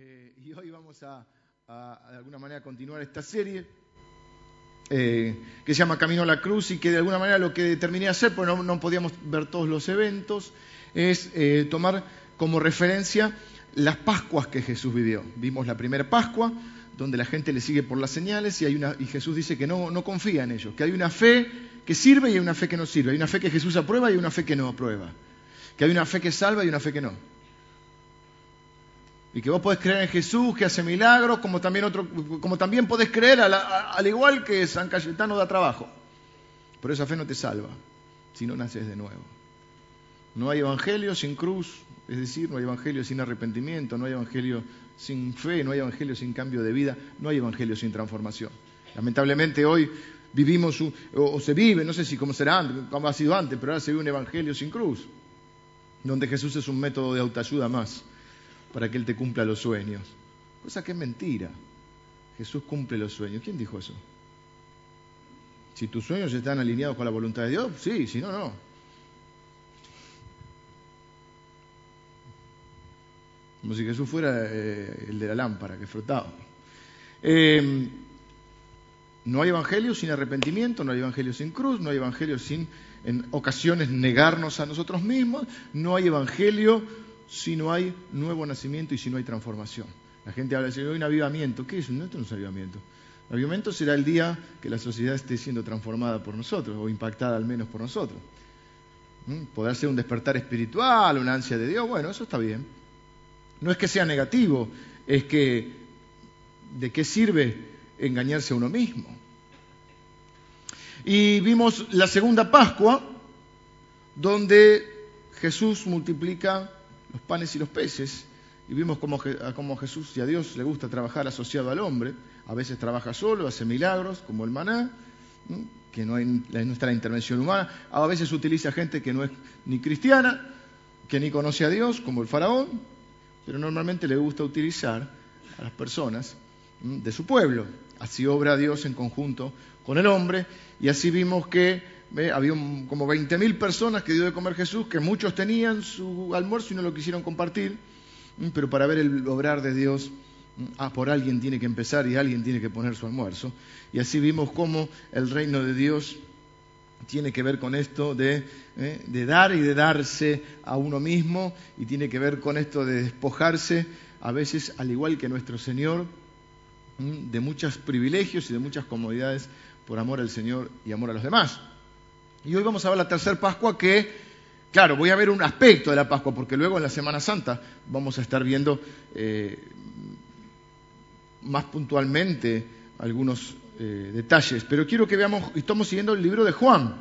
Eh, y hoy vamos a, de alguna manera, continuar esta serie eh, que se llama Camino a la Cruz y que de alguna manera lo que terminé hacer, porque no, no podíamos ver todos los eventos, es eh, tomar como referencia las Pascuas que Jesús vivió. Vimos la primera Pascua, donde la gente le sigue por las señales y, hay una, y Jesús dice que no, no confía en ellos, que hay una fe que sirve y hay una fe que no sirve, hay una fe que Jesús aprueba y hay una fe que no aprueba, que hay una fe que salva y una fe que no. Y que vos podés creer en Jesús que hace milagros, como también, otro, como también podés creer al, al igual que San Cayetano da trabajo. Pero esa fe no te salva si no naces de nuevo. No hay evangelio sin cruz, es decir, no hay evangelio sin arrepentimiento, no hay evangelio sin fe, no hay evangelio sin cambio de vida, no hay evangelio sin transformación. Lamentablemente hoy vivimos, o, se vive, no sé si cómo será cómo ha sido antes, pero ahora se vive un evangelio sin cruz, donde Jesús es un método de autoayuda más para que Él te cumpla los sueños. Cosa que es mentira. Jesús cumple los sueños. ¿Quién dijo eso? Si tus sueños están alineados con la voluntad de Dios, sí, si no, no. Como si Jesús fuera eh, el de la lámpara que frotaba. Eh, no hay evangelio sin arrepentimiento, no hay evangelio sin cruz, no hay evangelio sin en ocasiones negarnos a nosotros mismos, no hay evangelio si no hay nuevo nacimiento y si no hay transformación. La gente habla de un avivamiento. ¿Qué es? No, esto no es avivamiento. El avivamiento será el día que la sociedad esté siendo transformada por nosotros, o impactada al menos por nosotros. ¿Mm? Podrá ser un despertar espiritual, una ansia de Dios, bueno, eso está bien. No es que sea negativo, es que ¿de qué sirve engañarse a uno mismo? Y vimos la segunda Pascua, donde Jesús multiplica los panes y los peces, y vimos cómo, cómo Jesús y a Dios le gusta trabajar asociado al hombre. A veces trabaja solo, hace milagros, como el maná, que no, hay, no está la intervención humana. A veces utiliza gente que no es ni cristiana, que ni conoce a Dios, como el faraón, pero normalmente le gusta utilizar a las personas de su pueblo. Así obra Dios en conjunto con el hombre, y así vimos que Había un, como 20.000 personas que dio de comer Jesús, que muchos tenían su almuerzo y no lo quisieron compartir, pero para ver el obrar de Dios, ah, por alguien tiene que empezar y alguien tiene que poner su almuerzo. Y así vimos cómo el reino de Dios tiene que ver con esto de, ¿eh? de dar y de darse a uno mismo, y tiene que ver con esto de despojarse, a veces al igual que nuestro Señor, de muchos privilegios y de muchas comodidades por amor al Señor y amor a los demás. Y hoy vamos a ver la tercera Pascua que, claro, voy a ver un aspecto de la Pascua, porque luego en la Semana Santa vamos a estar viendo eh, más puntualmente algunos eh, detalles. Pero quiero que veamos, estamos siguiendo el libro de Juan.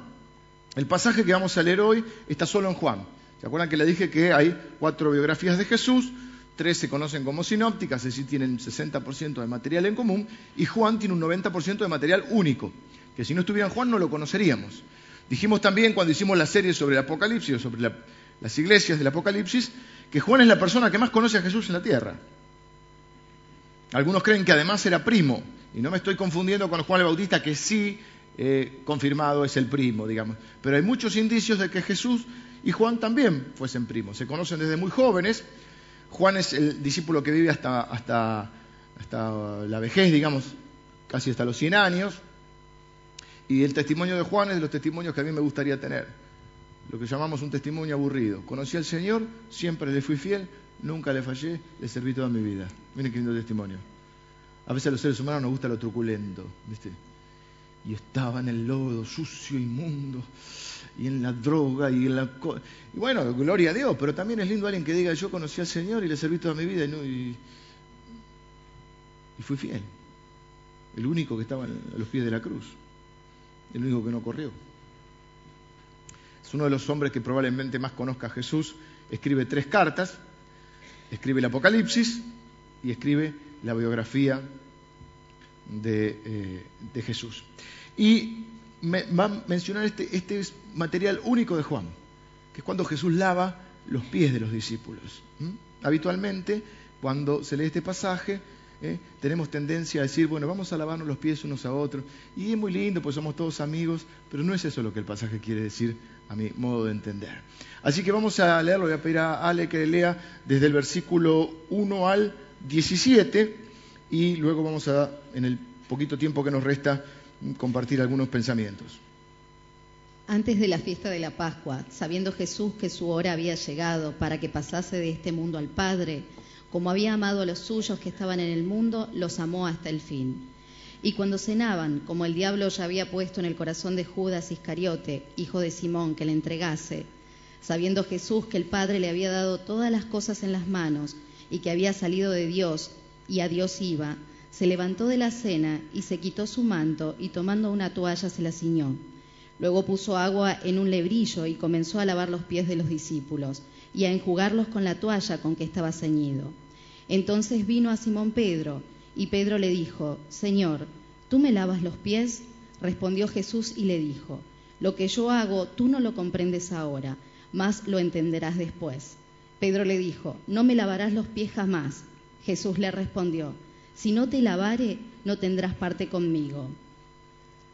El pasaje que vamos a leer hoy está solo en Juan. ¿Se acuerdan que le dije que hay cuatro biografías de Jesús? Tres se conocen como sinópticas, es decir, tienen 60% de material en común, y Juan tiene un 90% de material único, que si no estuviera en Juan no lo conoceríamos. Dijimos también cuando hicimos la serie sobre el Apocalipsis sobre la, las iglesias del Apocalipsis que Juan es la persona que más conoce a Jesús en la tierra. Algunos creen que además era primo, y no me estoy confundiendo con Juan el Bautista, que sí eh, confirmado es el primo, digamos. Pero hay muchos indicios de que Jesús y Juan también fuesen primos. Se conocen desde muy jóvenes. Juan es el discípulo que vive hasta, hasta, hasta la vejez, digamos, casi hasta los 100 años. Y el testimonio de Juan es de los testimonios que a mí me gustaría tener. Lo que llamamos un testimonio aburrido. Conocí al Señor, siempre le fui fiel, nunca le fallé, le serví toda mi vida. Miren qué lindo testimonio. A veces a los seres humanos nos gusta lo truculento, ¿viste? Y estaba en el lodo, sucio, inmundo, y en la droga, y en la... Y bueno, gloria a Dios, pero también es lindo alguien que diga, yo conocí al Señor y le serví toda mi vida y, no, y, y fui fiel. El único que estaba a los pies de la cruz el único que no corrió. Es uno de los hombres que probablemente más conozca a Jesús. Escribe tres cartas, escribe el Apocalipsis y escribe la biografía de, eh, Jesús. Y me, va a mencionar este, este material único de Juan, que es cuando Jesús lava los pies de los discípulos. Habitualmente, cuando se lee este pasaje, ¿eh? tenemos tendencia a decir, bueno, vamos a lavarnos los pies unos a otros. Y es muy lindo, pues somos todos amigos, pero no es eso lo que el pasaje quiere decir a mi modo de entender. Así que vamos a leerlo, voy a pedir a Ale que lea desde el versículo 1 al 17 y luego vamos a, en el poquito tiempo que nos resta, compartir algunos pensamientos. Antes de la fiesta de la Pascua, sabiendo Jesús que su hora había llegado para que pasase de este mundo al Padre, como había amado a los suyos que estaban en el mundo, los amó hasta el fin. Y cuando cenaban, como el diablo ya había puesto en el corazón de Judas Iscariote, hijo de Simón, que le entregase, sabiendo Jesús que el Padre le había dado todas las cosas en las manos y que había salido de Dios y a Dios iba, se levantó de la cena y se quitó su manto y tomando una toalla se la ciñó. Luego puso agua en un lebrillo y comenzó a lavar los pies de los discípulos y a enjugarlos con la toalla con que estaba ceñido. Entonces vino a Simón Pedro y Pedro le dijo, Señor, ¿tú me lavas los pies? Respondió Jesús y le dijo, Lo que yo hago tú no lo comprendes ahora, mas lo entenderás después. Pedro le dijo, No me lavarás los pies jamás. Jesús le respondió, Si no te lavare, no tendrás parte conmigo.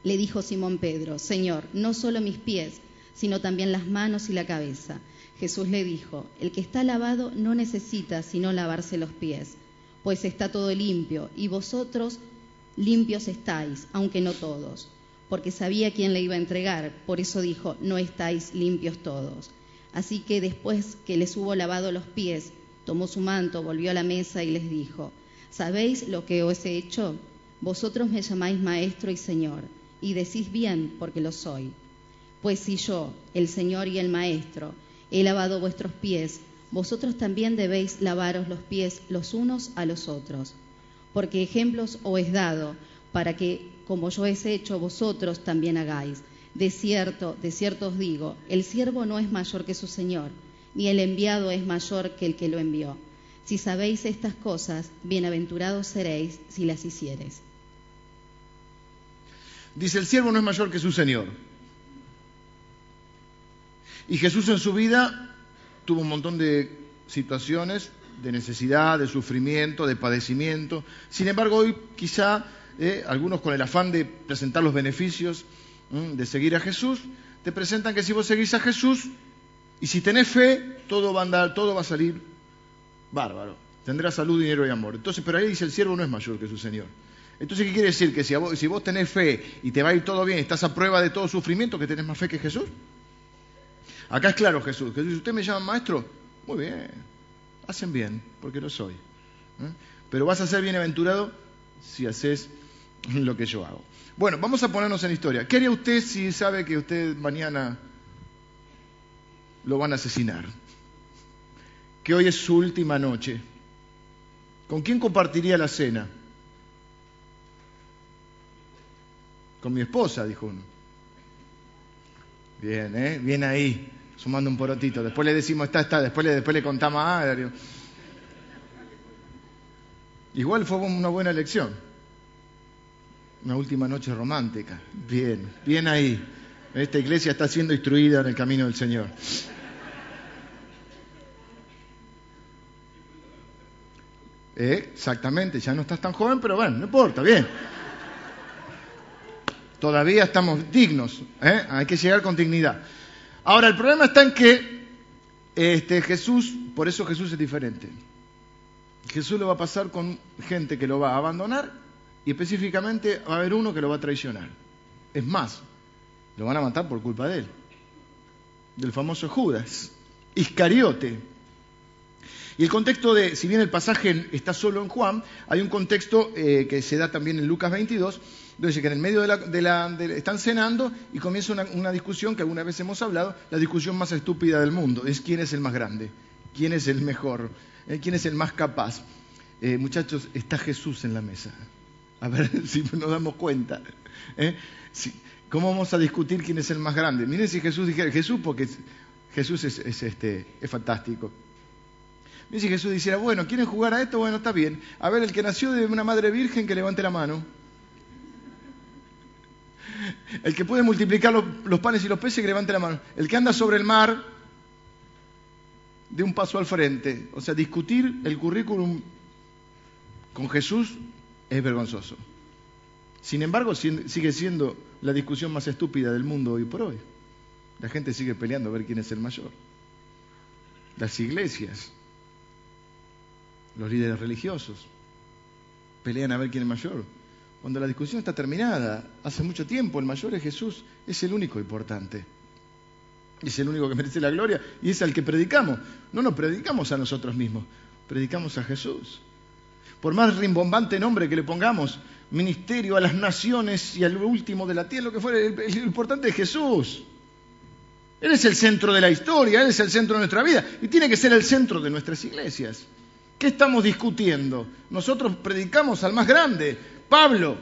Le dijo Simón Pedro, Señor, no solo mis pies, sino también las manos y la cabeza. Jesús le dijo, El que está lavado no necesita sino lavarse los pies, pues está todo limpio, y vosotros limpios estáis, aunque no todos, porque sabía quién le iba a entregar, por eso dijo, no estáis limpios todos. Así que después que les hubo lavado los pies, tomó su manto, volvió a la mesa y les dijo, ¿sabéis lo que os he hecho? Vosotros me llamáis maestro y señor y decís bien porque lo soy. Pues si yo, el Señor y el Maestro, he lavado vuestros pies, vosotros también debéis lavaros los pies los unos a los otros. Porque ejemplos os he dado, para que, como yo he hecho, vosotros también hagáis. De cierto, de cierto os digo, el siervo no es mayor que su Señor, ni el enviado es mayor que el que lo envió. Si sabéis estas cosas, bienaventurados seréis si las hiciereis. Dice, el siervo no es mayor que su Señor. Y Jesús en su vida tuvo un montón de situaciones de necesidad, de sufrimiento, de padecimiento. Sin embargo, hoy quizá eh, algunos con el afán de presentar los beneficios de seguir a Jesús, te presentan que si vos seguís a Jesús y si tenés fe, todo va a salir bárbaro. Tendrás salud, dinero y amor. Entonces, pero ahí dice el siervo no es mayor que su Señor. Entonces, ¿qué quiere decir? Que si vos, si tenés fe y te va a ir todo bien, estás a prueba de todo sufrimiento, que tenés más fe que Jesús. Acá es claro Jesús. Jesús, ¿usted me llama maestro? Muy bien, hacen bien, porque lo soy. ¿eh? Pero vas a ser bienaventurado si haces lo que yo hago. Bueno, vamos a ponernos en historia. ¿Qué haría usted si sabe que usted mañana lo van a asesinar? Que hoy es su última noche. ¿Con quién compartiría la cena? Con mi esposa, dijo uno. Bien, ¿eh? Bien ahí, sumando un porotito. Después le decimos, está, está. Después le, después le contamos, ah, Igual fue una buena elección. Una última noche romántica. Bien, bien ahí. Esta iglesia está siendo instruida en el camino del Señor. ¿Eh? Exactamente, ya no estás tan joven, pero bueno, no importa, bien todavía estamos dignos, ¿eh? hay que llegar con dignidad. Ahora, el problema está en que este, Jesús, por eso Jesús es diferente. Jesús lo va a pasar con gente que lo va a abandonar y específicamente va a haber uno que lo va a traicionar. Es más, lo van a matar por culpa de él, del famoso Judas, Iscariote. Y el contexto de, si bien el pasaje está solo en Juan, hay un contexto eh, que se da también en Lucas 22, entonces, que en el medio de la, están cenando y comienza una, discusión que alguna vez hemos hablado, la discusión más estúpida del mundo, es quién es el más grande, quién es el mejor, eh, quién es el más capaz. Eh, muchachos, está Jesús en la mesa. A ver si nos damos cuenta. ¿eh? ¿Cómo vamos a discutir quién es el más grande? Miren si Jesús dijera, Jesús, porque Jesús es, este, es fantástico. Miren si Jesús dijera, bueno, ¿quieren jugar a esto? Bueno, está bien. A ver, el que nació de una madre virgen, que levante la mano. El que puede multiplicar los, panes y los peces, que levante la mano. El que anda sobre el mar, de un paso al frente. O sea, discutir el currículum con Jesús es vergonzoso. Sin embargo, sigue siendo la discusión más estúpida del mundo hoy por hoy. La gente sigue peleando a ver quién es el mayor. Las iglesias. los líderes religiosos. Pelean a ver quién es mayor. Cuando la discusión está terminada, hace mucho tiempo, el mayor es Jesús, es el único importante. Es el único que merece la gloria y es al que predicamos. No nos predicamos a nosotros mismos, predicamos a Jesús. Por más rimbombante nombre que le pongamos, ministerio a las naciones y al último de la tierra, lo que fuera, lo importante es Jesús. Él es el centro de la historia, Él es el centro de nuestra vida y tiene que ser el centro de nuestras iglesias. ¿Qué estamos discutiendo? Nosotros predicamos al más grande, Pablo,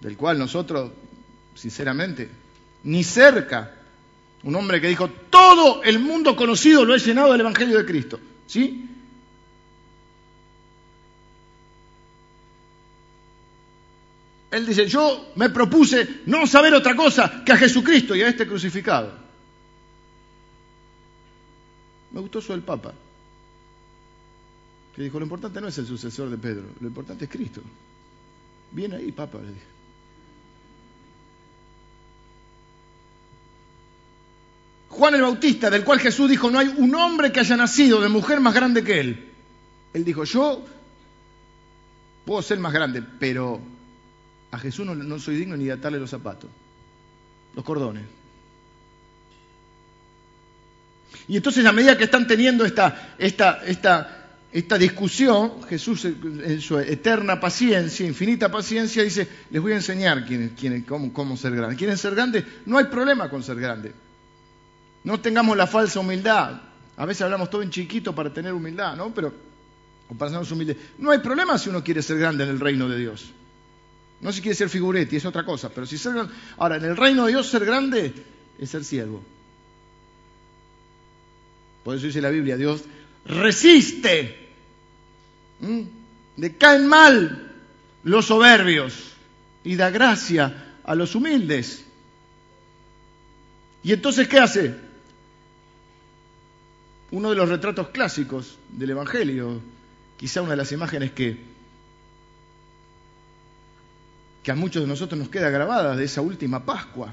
del cual nosotros, sinceramente, ni cerca, un hombre que dijo, todo el mundo conocido lo he llenado del Evangelio de Cristo. ¿Sí? Él dice, yo me propuse no saber otra cosa que a Jesucristo y a este crucificado. Me gustó eso del Papa, que dijo, lo importante no es el sucesor de Pedro, lo importante es Cristo. Bien ahí, Papa, le dije. Juan el Bautista, del cual Jesús dijo, no hay un hombre que haya nacido de mujer más grande que él. Él dijo, yo puedo ser más grande, pero a Jesús no, soy digno ni de atarle los zapatos, los cordones. Y entonces a medida que están teniendo esta, esta, esta, esta discusión, Jesús en su eterna paciencia, infinita paciencia, dice, les voy a enseñar cómo, ser grande. ¿Quieren ser grande? No hay problema con ser grande. No tengamos la falsa humildad. A veces hablamos todo en chiquito para tener humildad, ¿no? Pero, para sernos humildes. No hay problema si uno quiere ser grande en el reino de Dios. No si quiere ser figuretti, es otra cosa. Pero si ser Ahora, en el reino de Dios ser grande es ser siervo. Por eso dice la Biblia, Dios resiste. Le caen mal los soberbios y da gracia a los humildes. Y entonces, ¿qué hace? Uno de los retratos clásicos del Evangelio, quizá una de las imágenes que que a muchos de nosotros nos queda grabada de esa última Pascua.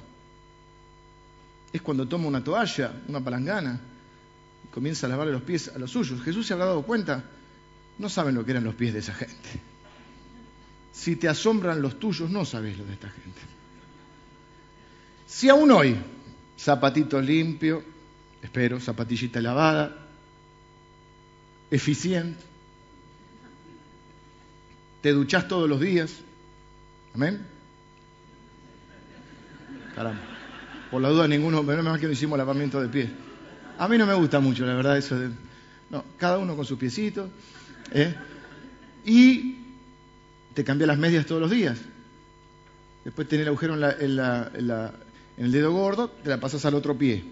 Es cuando toma una toalla, una palangana, y comienza a lavarle los pies a los suyos. Jesús se habrá dado cuenta, no saben lo que eran los pies de esa gente. Si te asombran los tuyos, no sabes lo de esta gente. Si aún hoy, zapatito limpio, espero, zapatillita lavada, eficiente, te duchas todos los días, Amén. Caramba. Por la duda ninguno, menos mal que no hicimos lavamiento de pies. A mí no me gusta mucho, la verdad, eso de... No, cada uno con sus piecitos. ¿Eh? Y te cambia las medias todos los días. Después tiene el agujero en, el dedo gordo, te la pasas al otro pie.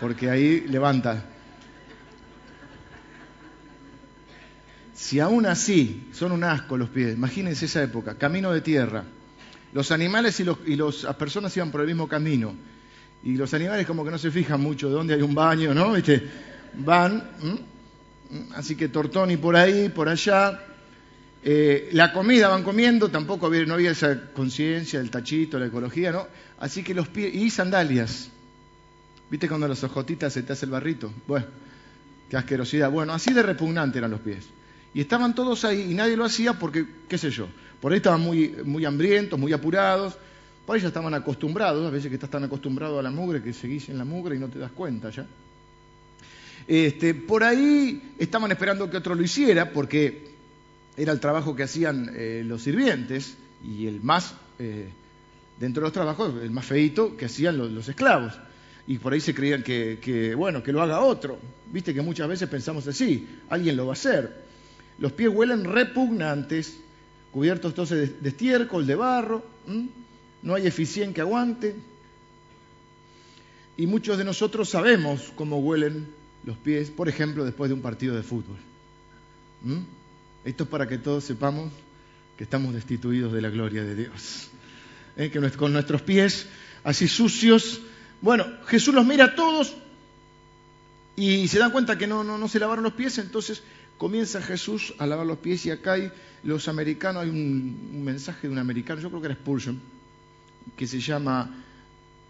Porque ahí levanta. Si aún así son un asco los pies, imagínense esa época, camino de tierra. Los animales y, las personas iban por el mismo camino. Y los animales como que no se fijan mucho de dónde hay un baño, ¿no? Van, así que tortoni por ahí, por allá. Eh, la comida van comiendo, tampoco había, no había esa conciencia del tachito, la ecología, ¿no? Así que los pies, y sandalias. ¿Viste cuando las ojotitas se te hace el barrito? Bueno, qué asquerosidad. Bueno, así de repugnante eran los pies. Y estaban todos ahí y nadie lo hacía porque, qué sé yo, por ahí estaban muy, muy hambrientos, muy apurados, por ahí ya estaban acostumbrados, a veces que estás tan acostumbrado a la mugre que seguís en la mugre y no te das cuenta ya. Este, por ahí estaban esperando que otro lo hiciera porque era el trabajo que hacían eh, los sirvientes y el más, eh, dentro de los trabajos, el más feito que hacían los, esclavos. Y por ahí se creían que, bueno, que lo haga otro. Viste que muchas veces pensamos así, alguien lo va a hacer. Los pies huelen repugnantes, cubiertos entonces de, estiércol, de barro, no hay eficiente que aguante. Y muchos de nosotros sabemos cómo huelen los pies, por ejemplo, después de un partido de fútbol. Esto es para que todos sepamos que estamos destituidos de la gloria de Dios. ¿Eh? Que con nuestros pies así sucios, bueno, Jesús los mira a todos y se dan cuenta que no, no, no se lavaron los pies, entonces comienza Jesús a lavar los pies y acá hay los americanos, hay un, mensaje de un americano, yo creo que era Spurgeon, que se llama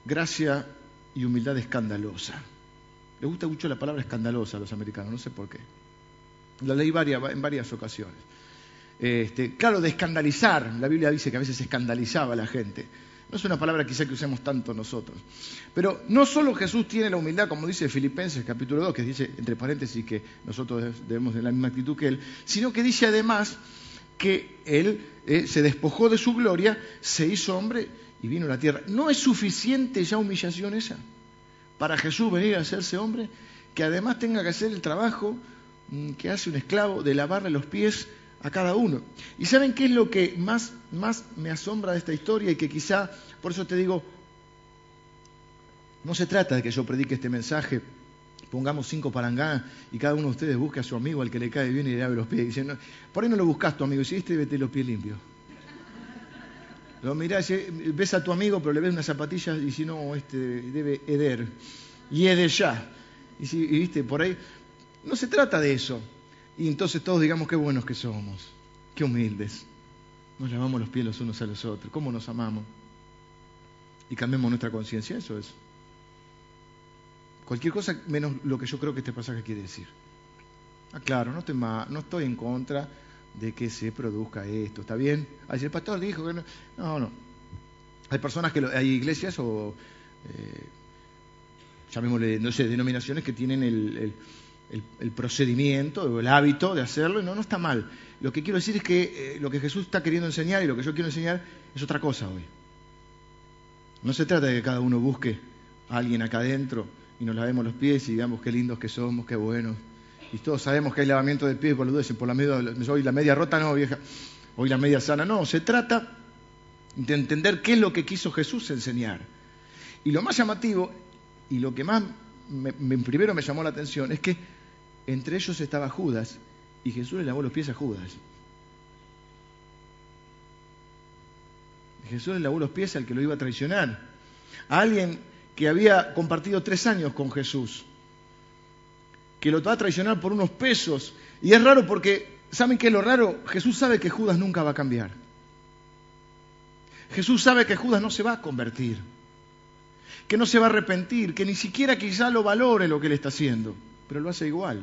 gracia y humildad escandalosa. Le gusta mucho la palabra escandalosa a los americanos, no sé por qué. La leí varias, en varias ocasiones. Este, claro, de escandalizar. La Biblia dice que a veces escandalizaba a la gente. No es una palabra quizá que usemos tanto nosotros. Pero no solo Jesús tiene la humildad, como dice Filipenses capítulo 2, que dice, entre paréntesis, que nosotros debemos tener la misma actitud que Él, sino que dice además que Él eh, se despojó de su gloria, se hizo hombre y vino a la tierra. ¿No es suficiente ya humillación esa para Jesús venir a hacerse hombre? Que además tenga que hacer el trabajo mm, que hace un esclavo de lavarle los pies a cada uno. ¿Y saben qué es lo que más, más me asombra de esta historia y que quizá, por eso te digo, no se trata de que yo predique este mensaje, pongamos cinco palangán y cada uno de ustedes busque a su amigo al que le cae bien y le lave los pies. Y dice, por ahí no lo buscas tu amigo, y este vete los pies limpios. Lo mirás, ves a tu amigo, pero le ves unas zapatillas y si no, este debe heder. Y heder ya. Y, si, viste, por ahí. No se trata de eso. Y entonces todos digamos qué buenos que somos, qué humildes. Nos lavamos los pies los unos a los otros, cómo nos amamos. Y cambiemos nuestra conciencia, eso es. Cualquier cosa menos lo que yo creo que este pasaje quiere decir. Ah, claro, no no estoy en contra de que se produzca esto, ¿está bien? Así el pastor dijo que no. No, no. Hay personas que, hay iglesias o, eh, llamémosle, no sé, denominaciones que tienen el el, procedimiento o el hábito de hacerlo, y no, no está mal. Lo que quiero decir es que eh, lo que Jesús está queriendo enseñar y lo que yo quiero enseñar es otra cosa hoy. No se trata de que cada uno busque a alguien acá adentro y nos lavemos los pies y digamos qué lindos que somos, qué buenos. Y todos sabemos que hay lavamiento de pies por por la media, hoy la media rota no, vieja, hoy la media sana no. Se trata de entender qué es lo que quiso Jesús enseñar. Y lo más llamativo y lo que más primero me llamó la atención es que entre ellos estaba Judas y Jesús le lavó los pies a Judas. Jesús le lavó los pies al que lo iba a traicionar. A alguien que había compartido tres años con Jesús, que lo va a traicionar por unos pesos. Y es raro porque, ¿saben qué es lo raro? Jesús sabe que Judas nunca va a cambiar. Jesús sabe que Judas no se va a convertir, que no se va a arrepentir, que ni siquiera quizá lo valore lo que le está haciendo pero lo hace igual.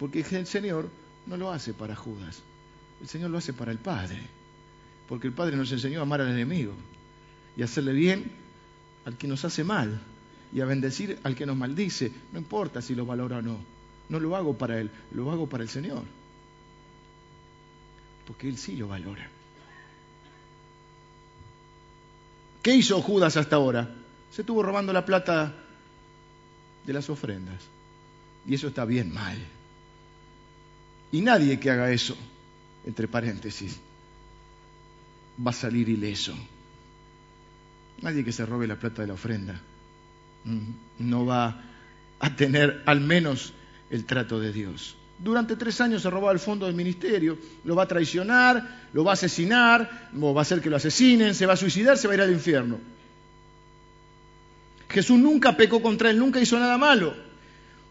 Porque el Señor no lo hace para Judas, el Señor lo hace para el Padre. Porque el Padre nos enseñó a amar al enemigo y hacerle bien al que nos hace mal y a bendecir al que nos maldice. No importa si lo valora o no. No lo hago para Él, lo hago para el Señor. Porque Él sí lo valora. ¿Qué hizo Judas hasta ahora? Se estuvo robando la plata de las ofrendas. Y eso está bien mal. Y nadie que haga eso, entre paréntesis, va a salir ileso. Nadie que se robe la plata de la ofrenda no va a tener al menos el trato de Dios. Durante tres años se robó el fondo del ministerio, lo va a traicionar, lo va a asesinar, o va a hacer que lo asesinen, se va a suicidar, se va a ir al infierno. Jesús nunca pecó contra él, nunca hizo nada malo.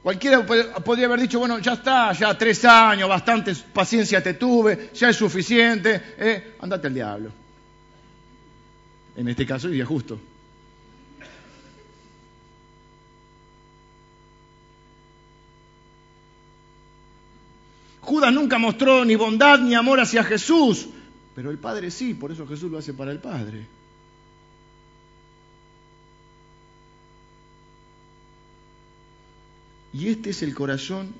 Cualquiera podría haber dicho, bueno, ya está, ya tres años, bastante paciencia te tuve, ya es suficiente, eh, andate al diablo. En este caso iría justo. Judas nunca mostró ni bondad ni amor hacia Jesús, pero el Padre sí, por eso Jesús lo hace para el Padre. Y este es el corazón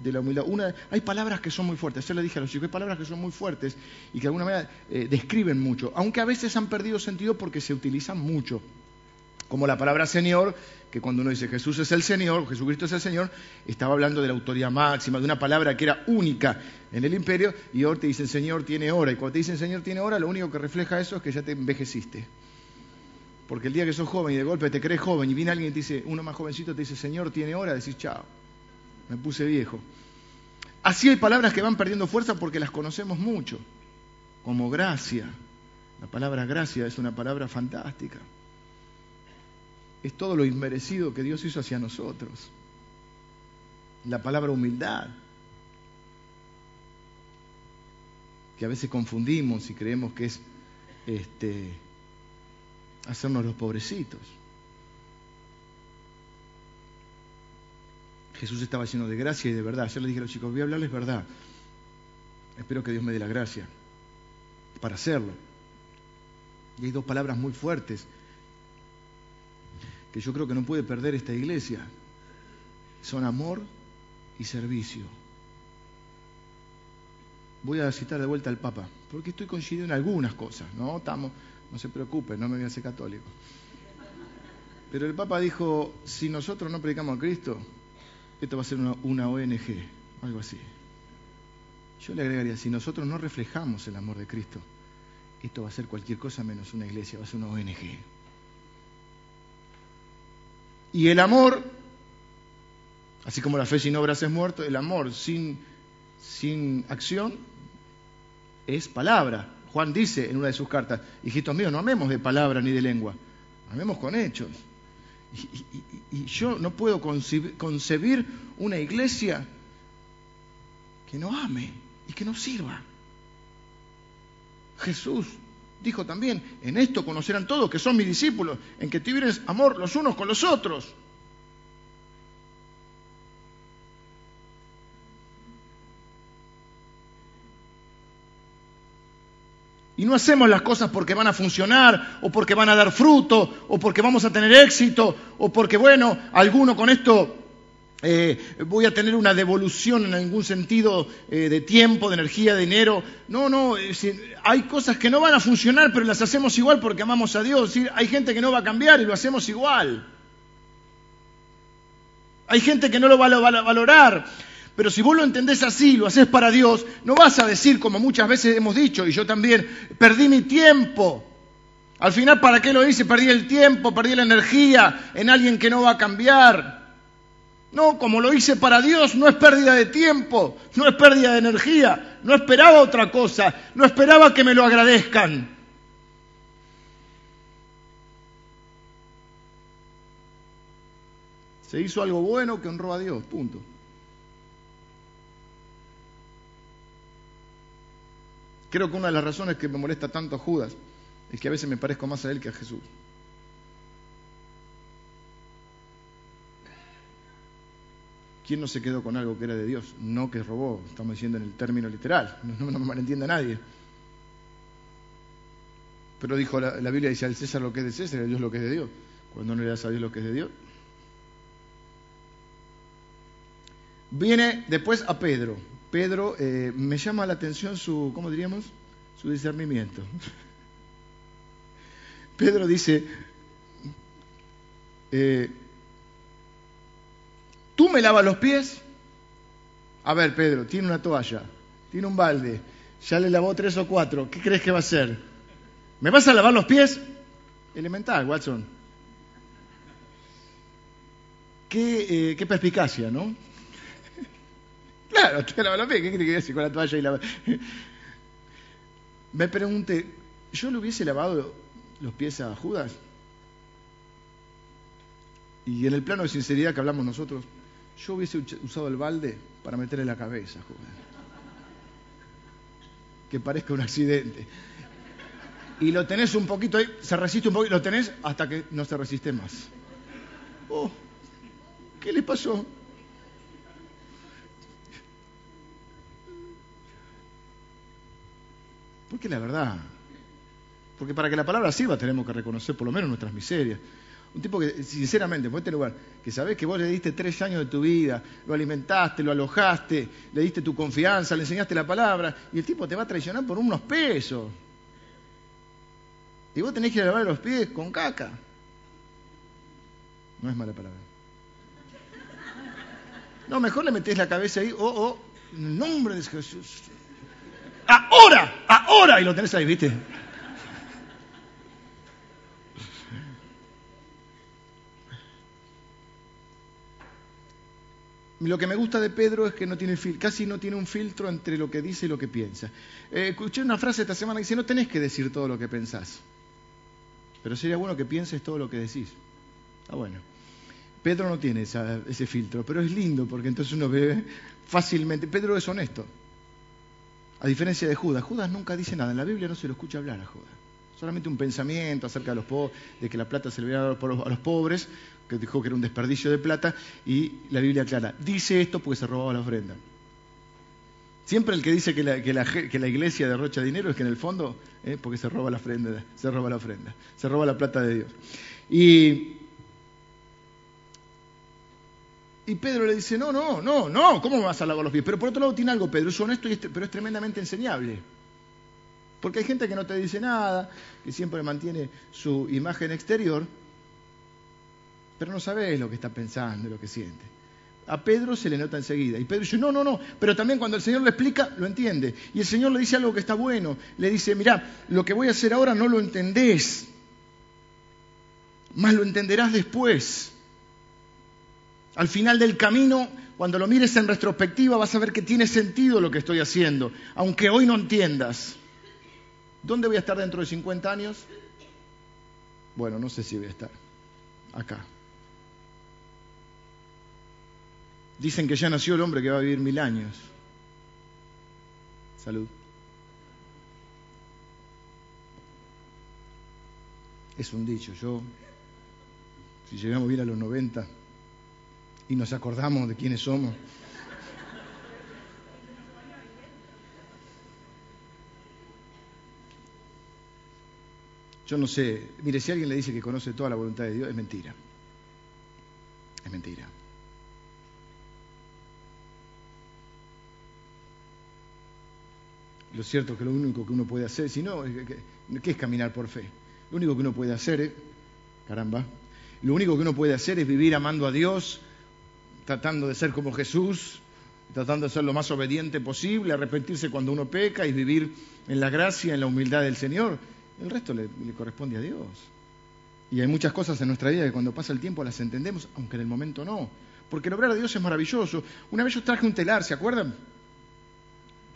de la humildad. Una, hay palabras que son muy fuertes, yo le dije a los chicos, hay palabras que son muy fuertes y que de alguna manera eh, describen mucho, aunque a veces han perdido sentido porque se utilizan mucho. Como la palabra Señor, que cuando uno dice Jesús es el Señor, Jesucristo es el Señor, estaba hablando de la autoridad máxima, de una palabra que era única en el imperio, y ahora te dicen Señor tiene hora, y cuando te dicen Señor tiene hora, lo único que refleja eso es que ya te envejeciste. Porque el día que sos joven y de golpe te crees joven y viene alguien y te dice, uno más jovencito te dice, Señor, tiene hora, decís, chao, me puse viejo. Así hay palabras que van perdiendo fuerza porque las conocemos mucho, como gracia. La palabra gracia es una palabra fantástica. Es todo lo inmerecido que Dios hizo hacia nosotros. La palabra humildad, que a veces confundimos y creemos que es este, hacernos los pobrecitos. Jesús estaba lleno de gracia y de verdad. Yo le dije a los chicos, voy a hablarles verdad. Espero que Dios me dé la gracia para hacerlo. Y hay dos palabras muy fuertes yo creo que no puede perder esta iglesia. Son amor y servicio. Voy a citar de vuelta al Papa, porque estoy coincidiendo en algunas cosas, ¿no? Estamos, no se preocupen, no me voy a hacer católico. Pero el Papa dijo, si nosotros no predicamos a Cristo, esto va a ser una, una ONG, algo así. Yo le agregaría, si nosotros no reflejamos el amor de Cristo, esto va a ser cualquier cosa menos una iglesia, va a ser una ONG. Y el amor, así como la fe sin obras es muerto, el amor sin, acción es palabra. Juan dice en una de sus cartas, hijitos míos, no amemos de palabra ni de lengua, amemos con hechos. Y, yo no puedo concebir una iglesia que no ame y que no sirva. Jesús dijo también, en esto conocerán todos que son mis discípulos, en que tuvieran amor los unos con los otros. Y no hacemos las cosas porque van a funcionar, o porque van a dar fruto, o porque vamos a tener éxito, o porque, bueno, alguno con esto eh, voy a tener una devolución en algún sentido eh, de tiempo, de energía, de dinero. No, no, hay cosas que no van a funcionar, pero las hacemos igual porque amamos a Dios. Hay gente que no va a cambiar y lo hacemos igual. Hay gente que no lo va a valorar. Pero si vos lo entendés así, lo haces para Dios, no vas a decir, como muchas veces hemos dicho, y yo también, perdí mi tiempo. Al final, ¿para qué lo hice? Perdí el tiempo, perdí la energía en alguien que no va a cambiar. No, como lo hice para Dios, no es pérdida de tiempo, no es pérdida de energía, no esperaba otra cosa, no esperaba que me lo agradezcan. Se hizo algo bueno que honró a Dios, punto. Creo que una de las razones que me molesta tanto a Judas es que a veces me parezco más a él que a Jesús. ¿Quién no se quedó con algo que era de Dios? No que robó, estamos diciendo en el término literal, no, me malentienda nadie. Pero dijo la, la, Biblia dice al César lo que es de César a Dios lo que es de Dios. Cuando no le das a Dios lo que es de Dios. Viene después a Pedro. Pedro, eh, me llama la atención su, ¿cómo diríamos? Su discernimiento. Pedro dice, eh, ¿tú me lavas los pies? A ver, Pedro, tiene una toalla, tiene un balde, ya le lavó tres o cuatro, ¿qué crees que va a hacer? ¿Me vas a lavar los pies? Elemental, Watson. Qué, eh, qué perspicacia, ¿no? Claro, te lava los pies. ¿Qué crees que decir con la toalla y la... Me pregunté, ¿yo le hubiese lavado los pies a Judas? Y en el plano de sinceridad que hablamos nosotros, yo hubiese usado el balde para meterle la cabeza, Judas. Que parezca un accidente. Y lo tenés un poquito ahí, se resiste un poquito, lo tenés hasta que no se resiste más. Oh, ¿qué le pasó? Porque la verdad. Porque para que la palabra sirva tenemos que reconocer por lo menos nuestras miserias. Un tipo que, sinceramente, en este lugar, que sabés que vos le diste tres años de tu vida, lo alimentaste, lo alojaste, le diste tu confianza, le enseñaste la palabra, y el tipo te va a traicionar por unos pesos. Y vos tenés que lavar los pies con caca. No es mala palabra. No, mejor le metés la cabeza ahí, oh, oh, en nombre de Jesús ahora, ahora, y lo tenés ahí, ¿viste? Lo que me gusta de Pedro es que no tiene casi no tiene un filtro entre lo que dice y lo que piensa. Eh, escuché una frase esta semana que dice, no tenés que decir todo lo que pensás, pero sería bueno que pienses todo lo que decís. Está bueno. Pedro no tiene ese filtro, pero es lindo porque entonces uno ve fácilmente. Pedro es honesto. A diferencia de Judas, Judas nunca dice nada. En la Biblia no se lo escucha hablar a Judas. Solamente un pensamiento acerca de, los de que la plata se le había dado a los pobres, que dijo que era un desperdicio de plata, y la Biblia aclara, dice esto porque se robaba la ofrenda. Siempre el que dice que la, iglesia derrocha dinero es que en el fondo, eh, porque se roba la ofrenda, se roba la ofrenda, se roba la plata de Dios. Y, y Pedro le dice, no, no, no, no, ¿cómo vas a lavar los pies? Pero por otro lado tiene algo, Pedro, es honesto, pero es tremendamente enseñable. Porque hay gente que no te dice nada, que siempre mantiene su imagen exterior, pero no sabes lo que está pensando, lo que siente. A Pedro se le nota enseguida. Y Pedro dice, no, no, no. Pero también cuando el Señor le explica, lo entiende. Y el Señor le dice algo que está bueno. Le dice, mira, lo que voy a hacer ahora no lo entendés. Más lo entenderás después. Al final del camino, cuando lo mires en retrospectiva, vas a ver que tiene sentido lo que estoy haciendo, aunque hoy no entiendas. ¿Dónde voy a estar dentro de 50 años? Bueno, no sé si voy a estar. Acá. Dicen que ya nació el hombre que va a vivir mil años. Salud. Es un dicho, yo, si llegamos bien a los 90 y nos acordamos de quiénes somos, Yo no sé, mire, si alguien le dice que conoce toda la voluntad de Dios, es mentira. Es mentira. Lo cierto es que lo único que uno puede hacer, si no, ¿qué es caminar por fe? Lo único que uno puede hacer caramba, lo único que uno puede hacer es vivir amando a Dios, tratando de ser como Jesús, tratando de ser lo más obediente posible, arrepentirse cuando uno peca y vivir en la gracia, en la humildad del Señor. El resto le, corresponde a Dios. Y hay muchas cosas en nuestra vida que cuando pasa el tiempo las entendemos, aunque en el momento no. Porque el obrar a Dios es maravilloso. Una vez yo traje un telar, ¿se acuerdan?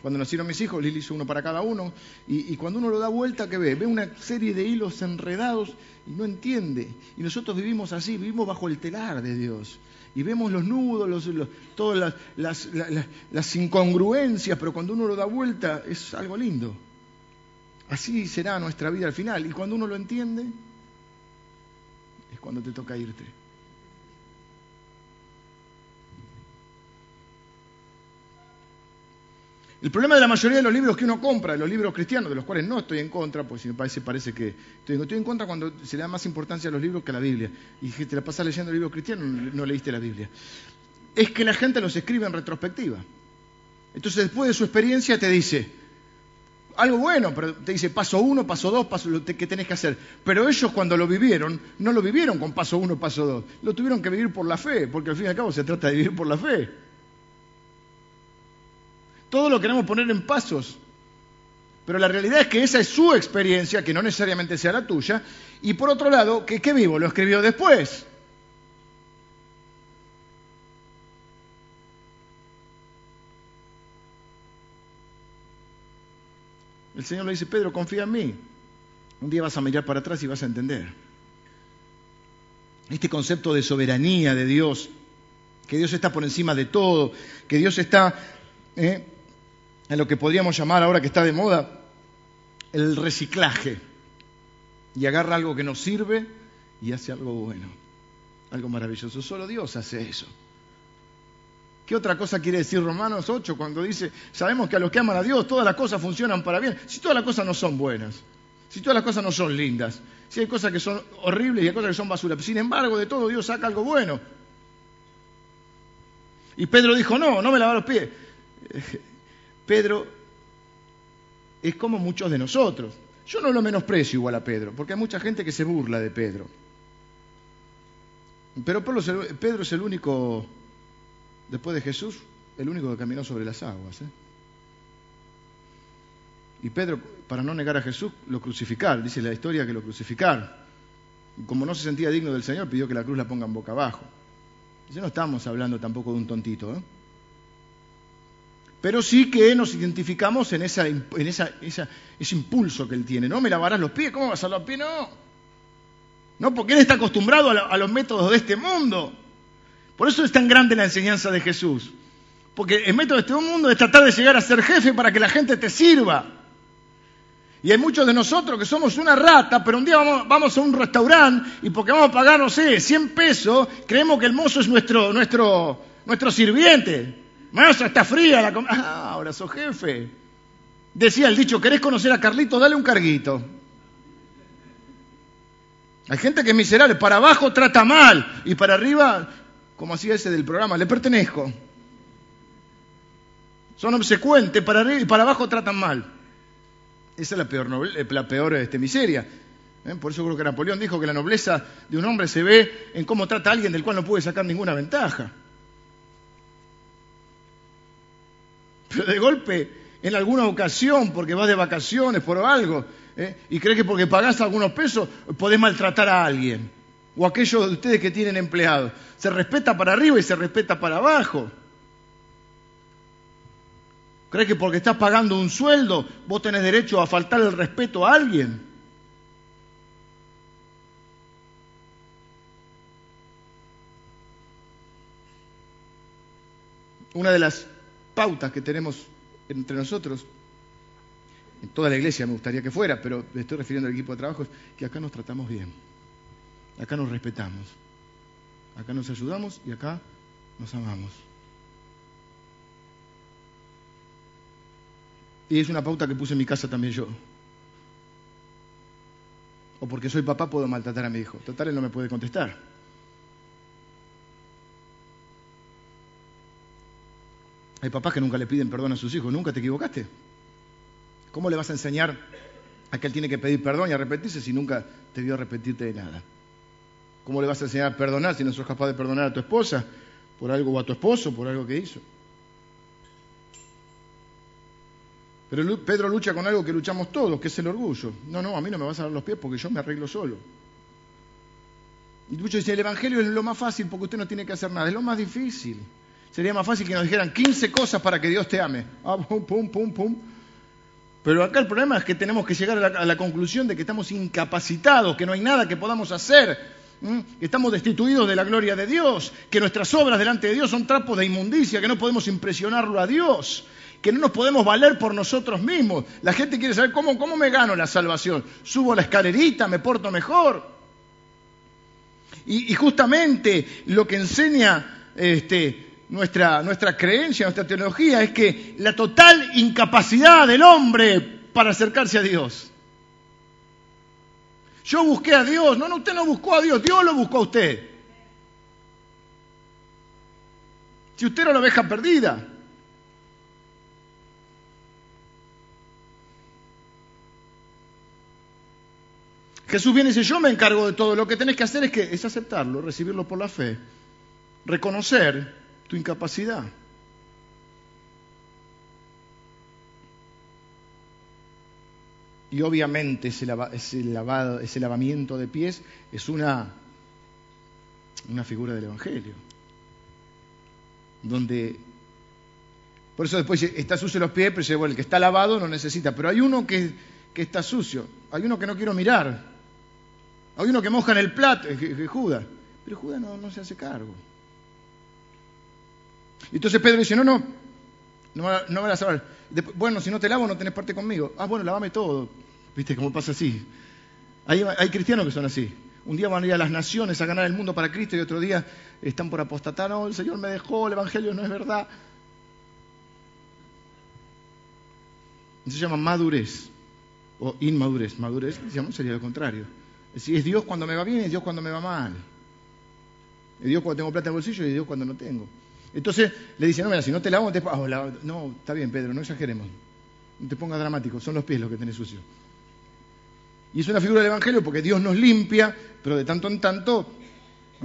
Cuando nacieron mis hijos, Lili hizo uno para cada uno, y, cuando uno lo da vuelta, ¿qué ve? Ve una serie de hilos enredados y no entiende. Y nosotros vivimos así, vivimos bajo el telar de Dios. Y vemos los nudos, todas las, las incongruencias, pero cuando uno lo da vuelta es algo lindo. Así será nuestra vida al final. Y cuando uno lo entiende, es cuando te toca irte. El problema de la mayoría de los libros que uno compra, los libros cristianos, de los cuales no estoy en contra, pues si me parece, parece que estoy, en contra cuando se le da más importancia a los libros que a la Biblia. Y que te la pasas leyendo libros cristianos, no leíste la Biblia. Es que la gente los escribe en retrospectiva. Entonces después de su experiencia te dice, algo bueno, pero te dice paso uno, paso dos, paso lo que tenés que hacer. Pero ellos cuando lo vivieron, no lo vivieron con paso uno, paso dos. Lo tuvieron que vivir por la fe, porque al fin y al cabo se trata de vivir por la fe. Todo lo queremos poner en pasos. Pero la realidad es que esa es su experiencia, que no necesariamente sea la tuya. Y por otro lado, que qué vivo, lo escribió después. El Señor le dice, Pedro, confía en mí. Un día vas a mirar para atrás y vas a entender. Este concepto de soberanía de Dios, que Dios está por encima de todo, que Dios está eh, en lo que podríamos llamar ahora que está de moda el reciclaje. Y agarra algo que nos sirve y hace algo bueno, algo maravilloso. Solo Dios hace eso. ¿Qué otra cosa quiere decir Romanos 8 cuando dice, sabemos que a los que aman a Dios todas las cosas funcionan para bien? Si todas las cosas no son buenas, si todas las cosas no son lindas, si hay cosas que son horribles y hay cosas que son basura, sin embargo de todo Dios saca algo bueno. Y Pedro dijo, no, no me lava los pies. Pedro es como muchos de nosotros. Yo no lo menosprecio igual a Pedro, porque hay mucha gente que se burla de Pedro. Pero Pedro es el único, después de Jesús, el único que caminó sobre las aguas. ¿eh? Y Pedro, para no negar a Jesús, lo crucificaron. Dice la historia que lo crucificaron. como no se sentía digno del Señor, pidió que la cruz la pongan boca abajo. Ya no estamos hablando tampoco de un tontito. ¿eh? pero sí que nos identificamos en, esa, ese impulso que él tiene. No me lavarás los pies, ¿cómo vas a los pies? No. No, porque él está acostumbrado a, los métodos de este mundo. Por eso es tan grande la enseñanza de Jesús. Porque el método de este mundo es tratar de llegar a ser jefe para que la gente te sirva. Y hay muchos de nosotros que somos una rata, pero un día vamos, a un restaurante y porque vamos a pagar, no sé, 100 pesos, creemos que el mozo es nuestro, nuestro, nuestro sirviente. Maestra, está fría la comida. Ah, ahora sos jefe. Decía el dicho, ¿querés conocer a Carlito? Dale un carguito. Hay gente que es miserable, para abajo trata mal y para arriba, como hacía ese del programa, le pertenezco. Son obsecuentes, para arriba y para abajo tratan mal. Esa es la peor, eh, la peor este, miseria. ¿eh? Por eso creo que Napoleón dijo que la nobleza de un hombre se ve en cómo trata a alguien del cual no puede sacar ninguna ventaja. Pero de golpe, en alguna ocasión, porque vas de vacaciones por algo, ¿eh? y crees que porque pagás algunos pesos podés maltratar a alguien. O aquellos de ustedes que tienen empleados. Se respeta para arriba y se respeta para abajo. ¿Crees que porque estás pagando un sueldo vos tenés derecho a faltar el respeto a alguien? Una de las pautas que tenemos entre nosotros, en toda la iglesia me gustaría que fuera, pero me estoy refiriendo al equipo de trabajo, es que acá nos tratamos bien, acá nos respetamos, acá nos ayudamos y acá nos amamos. Y es una pauta que puse en mi casa también yo. O porque soy papá puedo maltratar a mi hijo. Total, él no me puede contestar. Hay papás que nunca le piden perdón a sus hijos. ¿Nunca te equivocaste? ¿Cómo le vas a enseñar a que él tiene que pedir perdón y arrepentirse si nunca te vio arrepentirte de nada? ¿Cómo le vas a enseñar a perdonar si no sos capaz de perdonar a tu esposa por algo o a tu esposo por algo que hizo? Pero Pedro lucha con algo que luchamos todos, que es el orgullo. No, no, a mí no me vas a dar los pies porque yo me arreglo solo. Y muchos dicen, el Evangelio es lo más fácil porque usted no tiene que hacer nada, es lo más difícil. Sería más fácil que nos dijeran 15 cosas para que Dios te ame. Ah, pum, pum, pum, pum. Pero acá el problema es que tenemos que llegar a la, conclusión de que estamos incapacitados, que no hay nada que podamos hacer, estamos destituidos de la gloria de Dios, que nuestras obras delante de Dios son trapos de inmundicia, que no podemos impresionarlo a Dios, que no nos podemos valer por nosotros mismos. La gente quiere saber cómo, cómo me gano la salvación. Subo la escalerita, me porto mejor. Y, justamente lo que enseña este, nuestra, nuestra creencia, nuestra teología, es que la total incapacidad del hombre para acercarse a Dios. Yo busqué a Dios. No, no, usted no buscó a Dios, Dios lo buscó a usted. Si usted era la oveja perdida. Jesús viene y dice, yo me encargo de todo, lo que tenés que hacer es, que, es aceptarlo, recibirlo por la fe, reconocer tu incapacidad. Y obviamente ese, lavado, ese lavamiento de pies es una, una figura del Evangelio. Donde, por eso después está sucio los pies, pero el que está lavado no necesita. Pero hay uno que, está sucio, hay uno que no quiero mirar, hay uno que moja en el plato, es Judas. Pero Judas no, se hace cargo. Entonces Pedro dice, no, no, no, no me vas a lavar. Bueno, si no te lavo no tenés parte conmigo. Ah, bueno, lavame todo. ¿Viste cómo pasa así? Hay, hay cristianos que son así. Un día van a ir a las naciones a ganar el mundo para Cristo y otro día están por apostatar. No, el Señor me dejó, el Evangelio no es verdad. Eso se llama madurez o inmadurez. Madurez sería lo contrario. Es es Dios cuando me va bien es Dios cuando me va mal. Es Dios cuando tengo plata en el bolsillo y es Dios cuando no tengo. Entonces le dice, no, mira, si no te lavo, te... Oh, No, está bien, Pedro, no exageremos. No te pongas dramático, son los pies los que tenés sucios. Y es una figura del Evangelio porque Dios nos limpia, pero de tanto en tanto,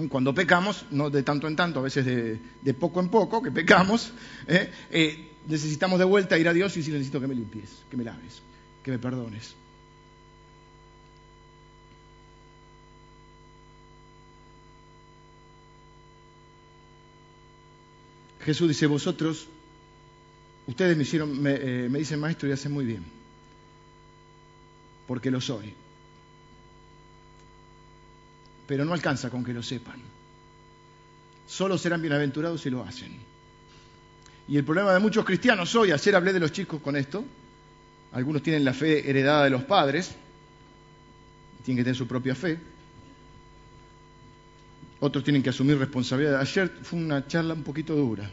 cuando pecamos, no de tanto en tanto, a veces de, poco en poco, que pecamos, ¿eh? Eh, necesitamos de vuelta ir a Dios y decir, necesito que me limpies, que me laves, que me perdones. Jesús dice, vosotros, ustedes me, hicieron, eh, me, dicen maestro y hacen muy bien, porque lo soy. Pero no alcanza con que lo sepan. Solo serán bienaventurados si lo hacen. Y el problema de muchos cristianos hoy, ayer hablé de los chicos con esto, Algunos tienen la fe heredada de los padres, tienen que tener su propia fe. Otros tienen que asumir responsabilidad. Ayer fue una charla un poquito dura.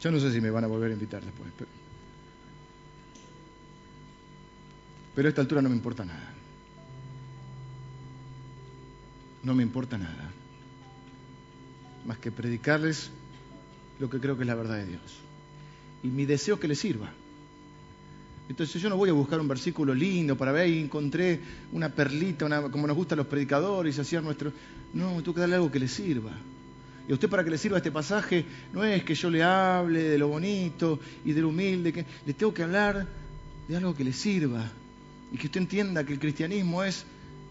Yo no sé si me van a volver a invitar después. Pero, pero a esta altura no me importa nada. No me importa nada. Más que predicarles lo que creo que es la verdad de Dios. Y mi deseo es que les sirva. Entonces yo no voy a buscar un versículo lindo para ver y encontré una perlita, una, como nos gustan los predicadores, hacían nuestro... No, tengo que darle algo que le sirva. Y a usted para que le sirva este pasaje no es que yo le hable de lo bonito y de lo humilde, que le tengo que hablar de algo que le sirva. Y que usted entienda que el cristianismo es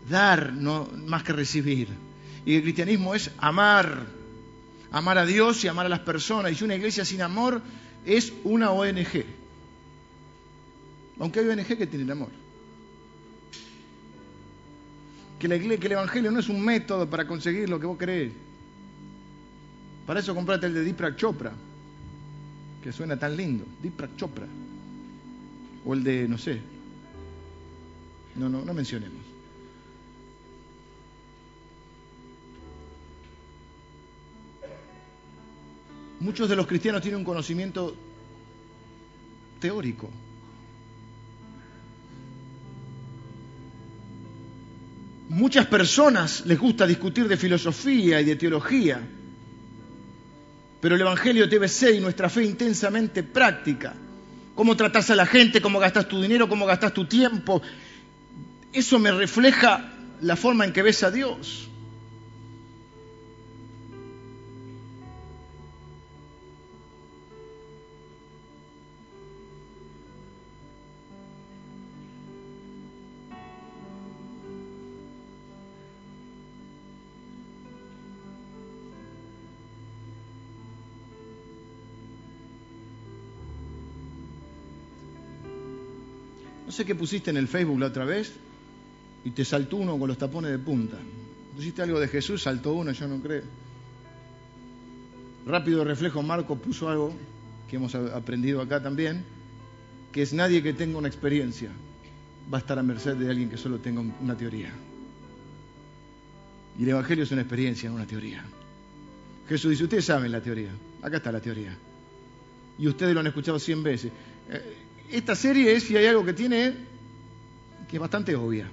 dar no, más que recibir. Y el cristianismo es amar. Amar a Dios y amar a las personas. Y una iglesia sin amor es una ONG. Aunque hay ONG que tienen amor. Que, la iglesia, que el Evangelio no es un método para conseguir lo que vos querés. Para eso comprate el de Diprak Chopra, que suena tan lindo. Diprak Chopra. O el de, no sé. No, no, no mencionemos. Muchos de los cristianos tienen un conocimiento teórico. Muchas personas les gusta discutir de filosofía y de teología, pero el Evangelio debe y nuestra fe intensamente práctica. Cómo tratas a la gente, cómo gastas tu dinero, cómo gastas tu tiempo. Eso me refleja la forma en que ves a Dios. Sé qué pusiste en el Facebook la otra vez y te saltó uno con los tapones de punta. Pusiste algo de Jesús, saltó uno, yo no creo. Rápido reflejo, Marco puso algo que hemos aprendido acá también, que es nadie que tenga una experiencia va a estar a merced de alguien que solo tenga una teoría. Y el Evangelio es una experiencia, no una teoría. Jesús dice, ustedes saben la teoría, acá está la teoría. Y ustedes lo han escuchado cien veces. Eh, esta serie es, si hay algo que tiene, que es bastante obvia.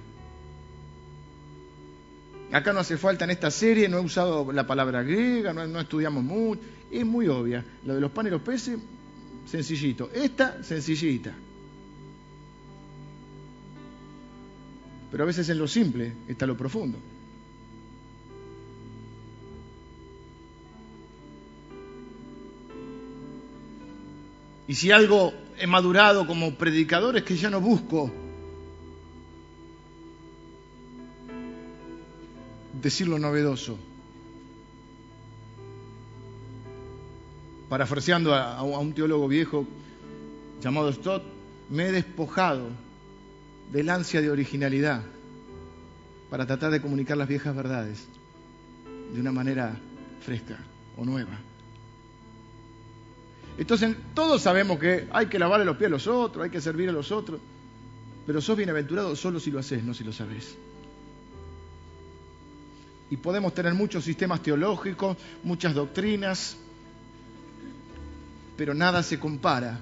Acá no hace falta en esta serie, no he usado la palabra griega, no, estudiamos mucho, es muy obvia. Lo de los panes y los peces, sencillito. Esta, sencillita. Pero a veces en lo simple está lo profundo. Y si algo he madurado como predicador es que ya no busco decir lo novedoso. Parafraseando a, a un teólogo viejo llamado Stott, me he despojado del ansia de originalidad para tratar de comunicar las viejas verdades de una manera fresca o nueva. Entonces todos sabemos que hay que lavarle los pies a los otros, hay que servir a los otros, pero sos bienaventurado solo si lo haces, no si lo sabes. Y podemos tener muchos sistemas teológicos, muchas doctrinas, pero nada se compara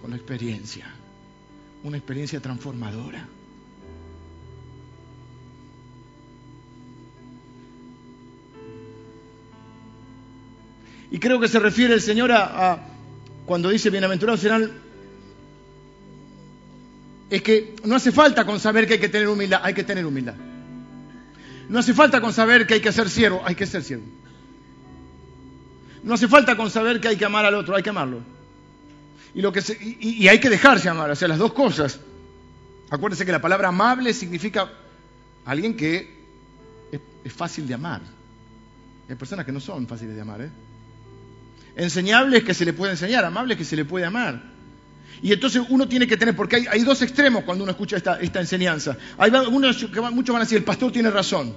con la experiencia, una experiencia transformadora. Y creo que se refiere el Señor a, cuando dice bienaventurados serán, es que no hace falta con saber que hay que tener humildad, hay que tener humildad. No hace falta con saber que hay que ser siervo, hay que ser siervo. No hace falta con saber que hay que amar al otro, hay que amarlo. Y, hay que dejarse amar, o sea, las dos cosas. Acuérdense que la palabra amable significa alguien que es fácil de amar. Hay personas que no son fáciles de amar, ¿eh? Enseñables que se le puede enseñar, amables que se le puede amar. Y entonces uno tiene que tener, porque hay, dos extremos cuando uno escucha esta, enseñanza. Hay unos que muchos van a decir, el pastor tiene razón.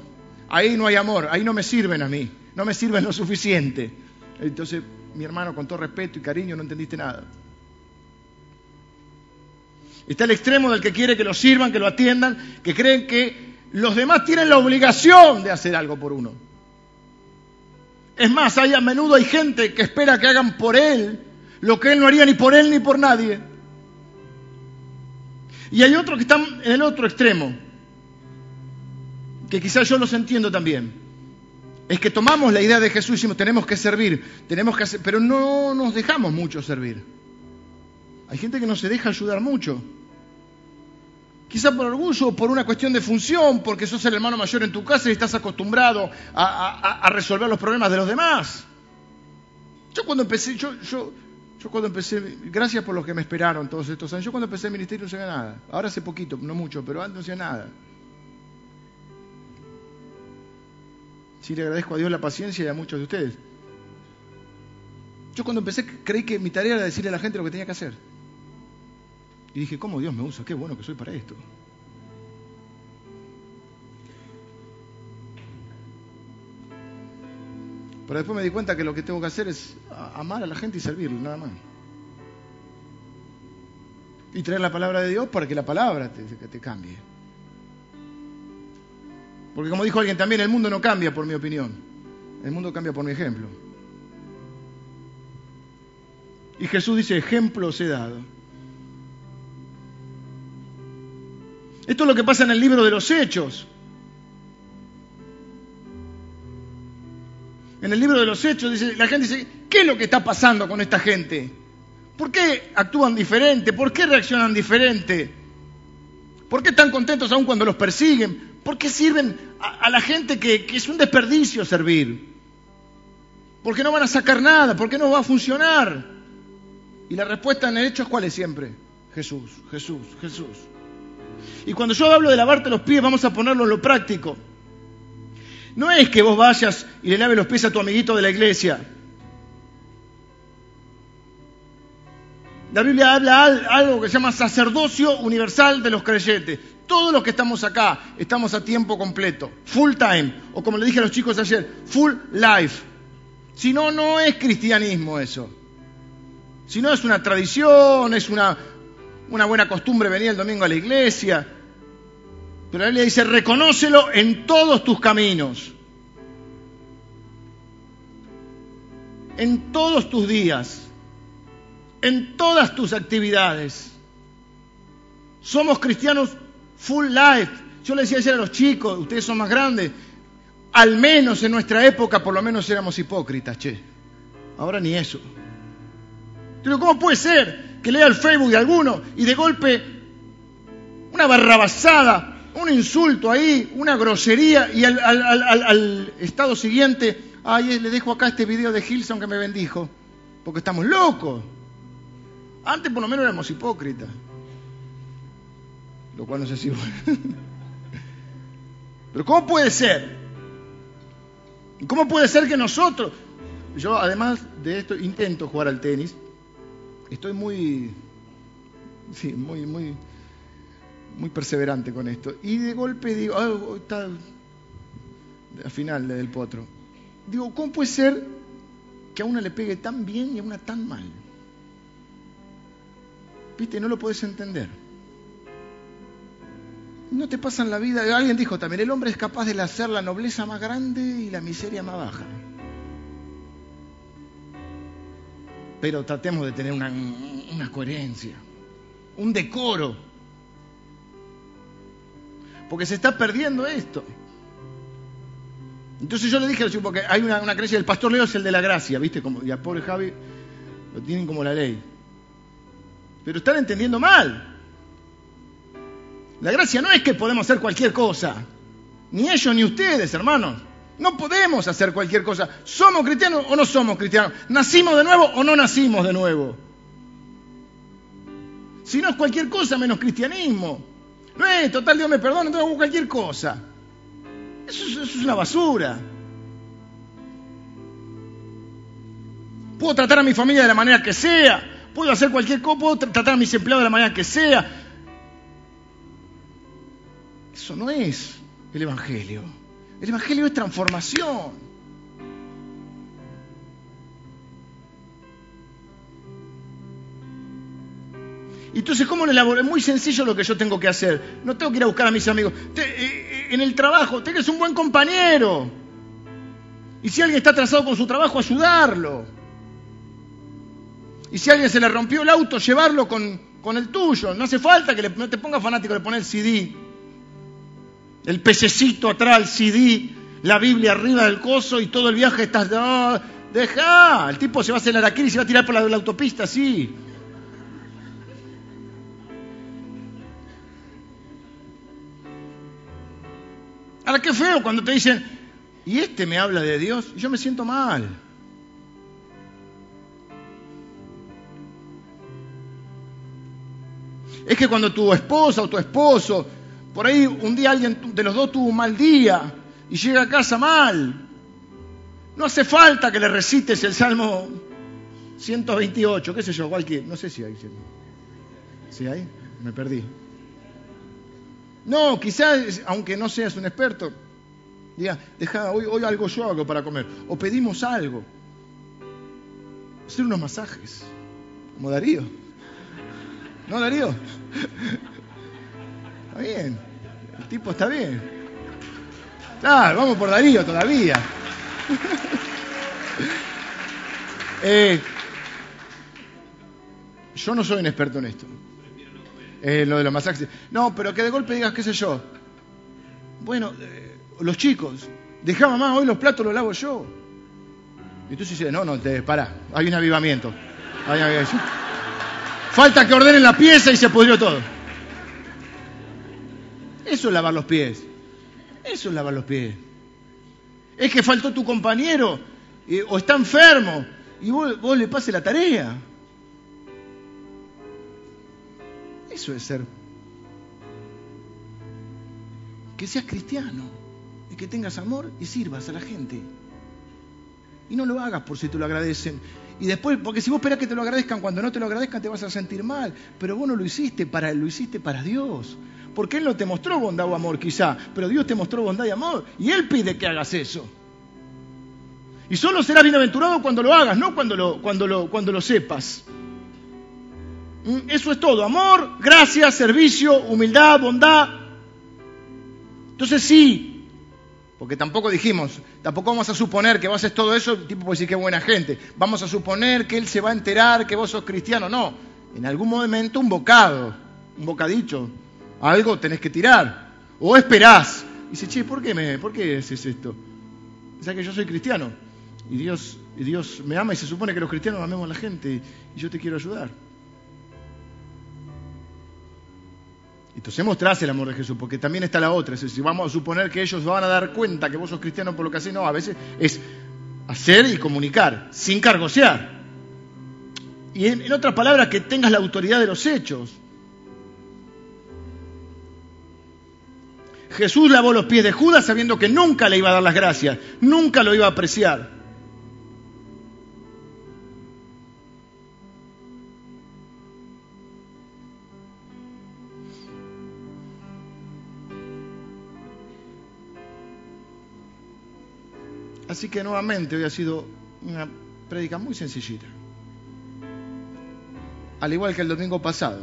Ahí no hay amor, ahí no me sirven a mí, no me sirven lo suficiente. Entonces, mi hermano, con todo respeto y cariño, no entendiste nada. Está el extremo del que quiere que lo sirvan, que lo atiendan, que creen que los demás tienen la obligación de hacer algo por uno. Es más, hay, a menudo hay gente que espera que hagan por él lo que él no haría ni por él ni por nadie. Y hay otros que están en el otro extremo, que quizás yo los entiendo también. Es que tomamos la idea de Jesús y decimos, tenemos que servir, tenemos que hacer, pero no nos dejamos mucho servir. Hay gente que no se deja ayudar mucho. Quizá por orgullo por una cuestión de función, porque sos el hermano mayor en tu casa y estás acostumbrado a, resolver los problemas de los demás. Yo cuando empecé, yo, yo, yo cuando empecé, gracias por los que me esperaron todos estos años, yo cuando empecé el ministerio no sabía nada. Ahora hace poquito, no mucho, pero antes no hacía nada. Sí le agradezco a Dios la paciencia y a muchos de ustedes. Yo cuando empecé creí que mi tarea era decirle a la gente lo que tenía que hacer. Y dije, ¿cómo Dios me usa? Qué bueno que soy para esto. Pero después me di cuenta que lo que tengo que hacer es amar a la gente y servirle, nada más. Y traer la palabra de Dios para que la palabra te, cambie. Porque como dijo alguien también, el mundo no cambia por mi opinión. El mundo cambia por mi ejemplo. Y Jesús dice, ejemplos he dado. Esto es lo que pasa en el libro de los Hechos. En el libro de los Hechos dice, la gente dice, ¿qué es lo que está pasando con esta gente? ¿Por qué actúan diferente? ¿Por qué reaccionan diferente? ¿Por qué están contentos aún cuando los persiguen? ¿Por qué sirven a, la gente que, que es un desperdicio servir? ¿Por qué no van a sacar nada? ¿Por qué no va a funcionar? Y la respuesta en el hecho es cuál es siempre. Jesús, Jesús, Jesús. Y cuando yo hablo de lavarte los pies, vamos a ponerlo en lo práctico. No es que vos vayas y le laves los pies a tu amiguito de la iglesia. La Biblia habla algo que se llama sacerdocio universal de los creyentes. Todos los que estamos acá estamos a tiempo completo, full time, o como le dije a los chicos ayer, full life. Si no, no es cristianismo eso. Si no, es una tradición, es una, una buena costumbre venir el domingo a la iglesia. Pero la Biblia dice, reconócelo en todos tus caminos, en todos tus días, en todas tus actividades. Somos cristianos full life. Yo le decía ayer a los chicos, ustedes son más grandes, al menos en nuestra época por lo menos éramos hipócritas, che. Ahora ni eso. Pero ¿cómo puede ser que lea el Facebook de alguno y de golpe una barrabasada un insulto ahí, una grosería, y al, estado siguiente, ay, le dejo acá este video de Gilson que me bendijo, porque estamos locos. Antes por lo menos éramos hipócritas, lo cual no sé si... Pero ¿cómo puede ser? ¿Cómo puede ser que nosotros, yo además de esto intento jugar al tenis, estoy muy, sí, muy, muy, muy perseverante con esto. Y de golpe digo, oh, está al final del potro. Digo, ¿cómo puede ser que a una le pegue tan bien y a una tan mal? Viste, no lo puedes entender. No te pasan la vida. Alguien dijo también, el hombre es capaz de hacer la nobleza más grande y la miseria más baja. Pero tratemos de tener una, coherencia, un decoro porque se está perdiendo esto. Entonces yo le dije, porque hay una, creencia, el pastor Leo es el de la gracia, ¿viste? Y a pobre Javi lo tienen como la ley. Pero están entendiendo mal. La gracia no es que podemos hacer cualquier cosa. Ni ellos ni ustedes, hermanos. No podemos hacer cualquier cosa. ¿Somos cristianos o no somos cristianos? ¿Nacimos de nuevo o no nacimos de nuevo? Si no es cualquier cosa menos cristianismo. No es, total, Dios me perdona, entonces hago cualquier cosa. Eso, es una basura. Puedo tratar a mi familia de la manera que sea, puedo hacer cualquier cosa, puedo tratar a mis empleados de la manera que sea. Eso no es el Evangelio. El Evangelio es transformación. Entonces, ¿cómo lo elaboro? Es muy sencillo lo que yo tengo que hacer. No tengo que ir a buscar a mis amigos. Eh, eh, en el trabajo, tenés un buen compañero. Y si alguien está atrasado con su trabajo, ayudarlo. Y si alguien se le rompió el auto, llevarlo con, con el tuyo. No hace falta que le- no te pongas fanático de poner el CD. El pececito atrás, el CD, la Biblia arriba del coso y todo el viaje estás... No, deja, el tipo se va a hacer araquiri y se va a tirar por la, la autopista, sí. Ahora, qué feo cuando te dicen, y este me habla de Dios, yo me siento mal. Es que cuando tu esposa o tu esposo, por ahí un día alguien de los dos tuvo un mal día y llega a casa mal, no hace falta que le recites el Salmo 128, qué sé yo, cualquier, no sé si hay. ¿Sí hay? Me perdí. No, quizás, aunque no seas un experto, diga, deja, hoy, algo yo hago para comer. O pedimos algo. Hacer unos masajes, como Darío. ¿No, Darío? Está bien. El tipo está bien. Claro, vamos por Darío todavía. Eh, yo no soy un experto en esto. Eh, lo de los masajes. No, pero que de golpe digas, qué sé yo. Bueno, eh, los chicos, dejá mamá, hoy los platos los lavo yo. Y entonces dice, no, no, te, pará, hay un avivamiento. Hay un avivamiento. Falta que ordenen la pieza y se pudrió todo. Eso es lavar los pies. Eso es lavar los pies. Es que faltó tu compañero o está enfermo y vos, le pases la tarea. Eso es ser. Que seas cristiano y que tengas amor y sirvas a la gente. Y no lo hagas por si te lo agradecen. Y después, porque si vos esperás que te lo agradezcan, cuando no te lo agradezcan te vas a sentir mal. Pero vos no lo hiciste para lo hiciste para Dios. Porque Él no te mostró bondad o amor quizá, pero Dios te mostró bondad y amor. Y Él pide que hagas eso. Y solo serás bienaventurado cuando lo hagas, no cuando lo, cuando lo, cuando lo sepas. ¿Mm? Eso es todo. Amor, gracia, servicio, humildad, bondad. Entonces sí, porque tampoco dijimos, tampoco vamos a suponer que vos haces todo eso, el tipo puede decir que buena gente. Vamos a suponer que él se va a enterar que vos sos cristiano. No, en algún momento un bocado, un bocadillo, algo tenés que tirar. O esperás. Y dice, che, ¿por qué, me, ¿por qué haces esto? O sea que yo soy cristiano. Y Dios, y Dios me ama y se supone que los cristianos amemos a la gente y yo te quiero ayudar. Entonces mostrás el amor de Jesús, porque también está la otra. Es decir, vamos a suponer que ellos van a dar cuenta que vos sos cristiano por lo que haces, no, a veces es hacer y comunicar, sin cargosear. Y en, en otras palabras, que tengas la autoridad de los hechos. Jesús lavó los pies de Judas sabiendo que nunca le iba a dar las gracias, nunca lo iba a apreciar. Así que nuevamente hoy ha sido una prédica muy sencillita. Al igual que el domingo pasado.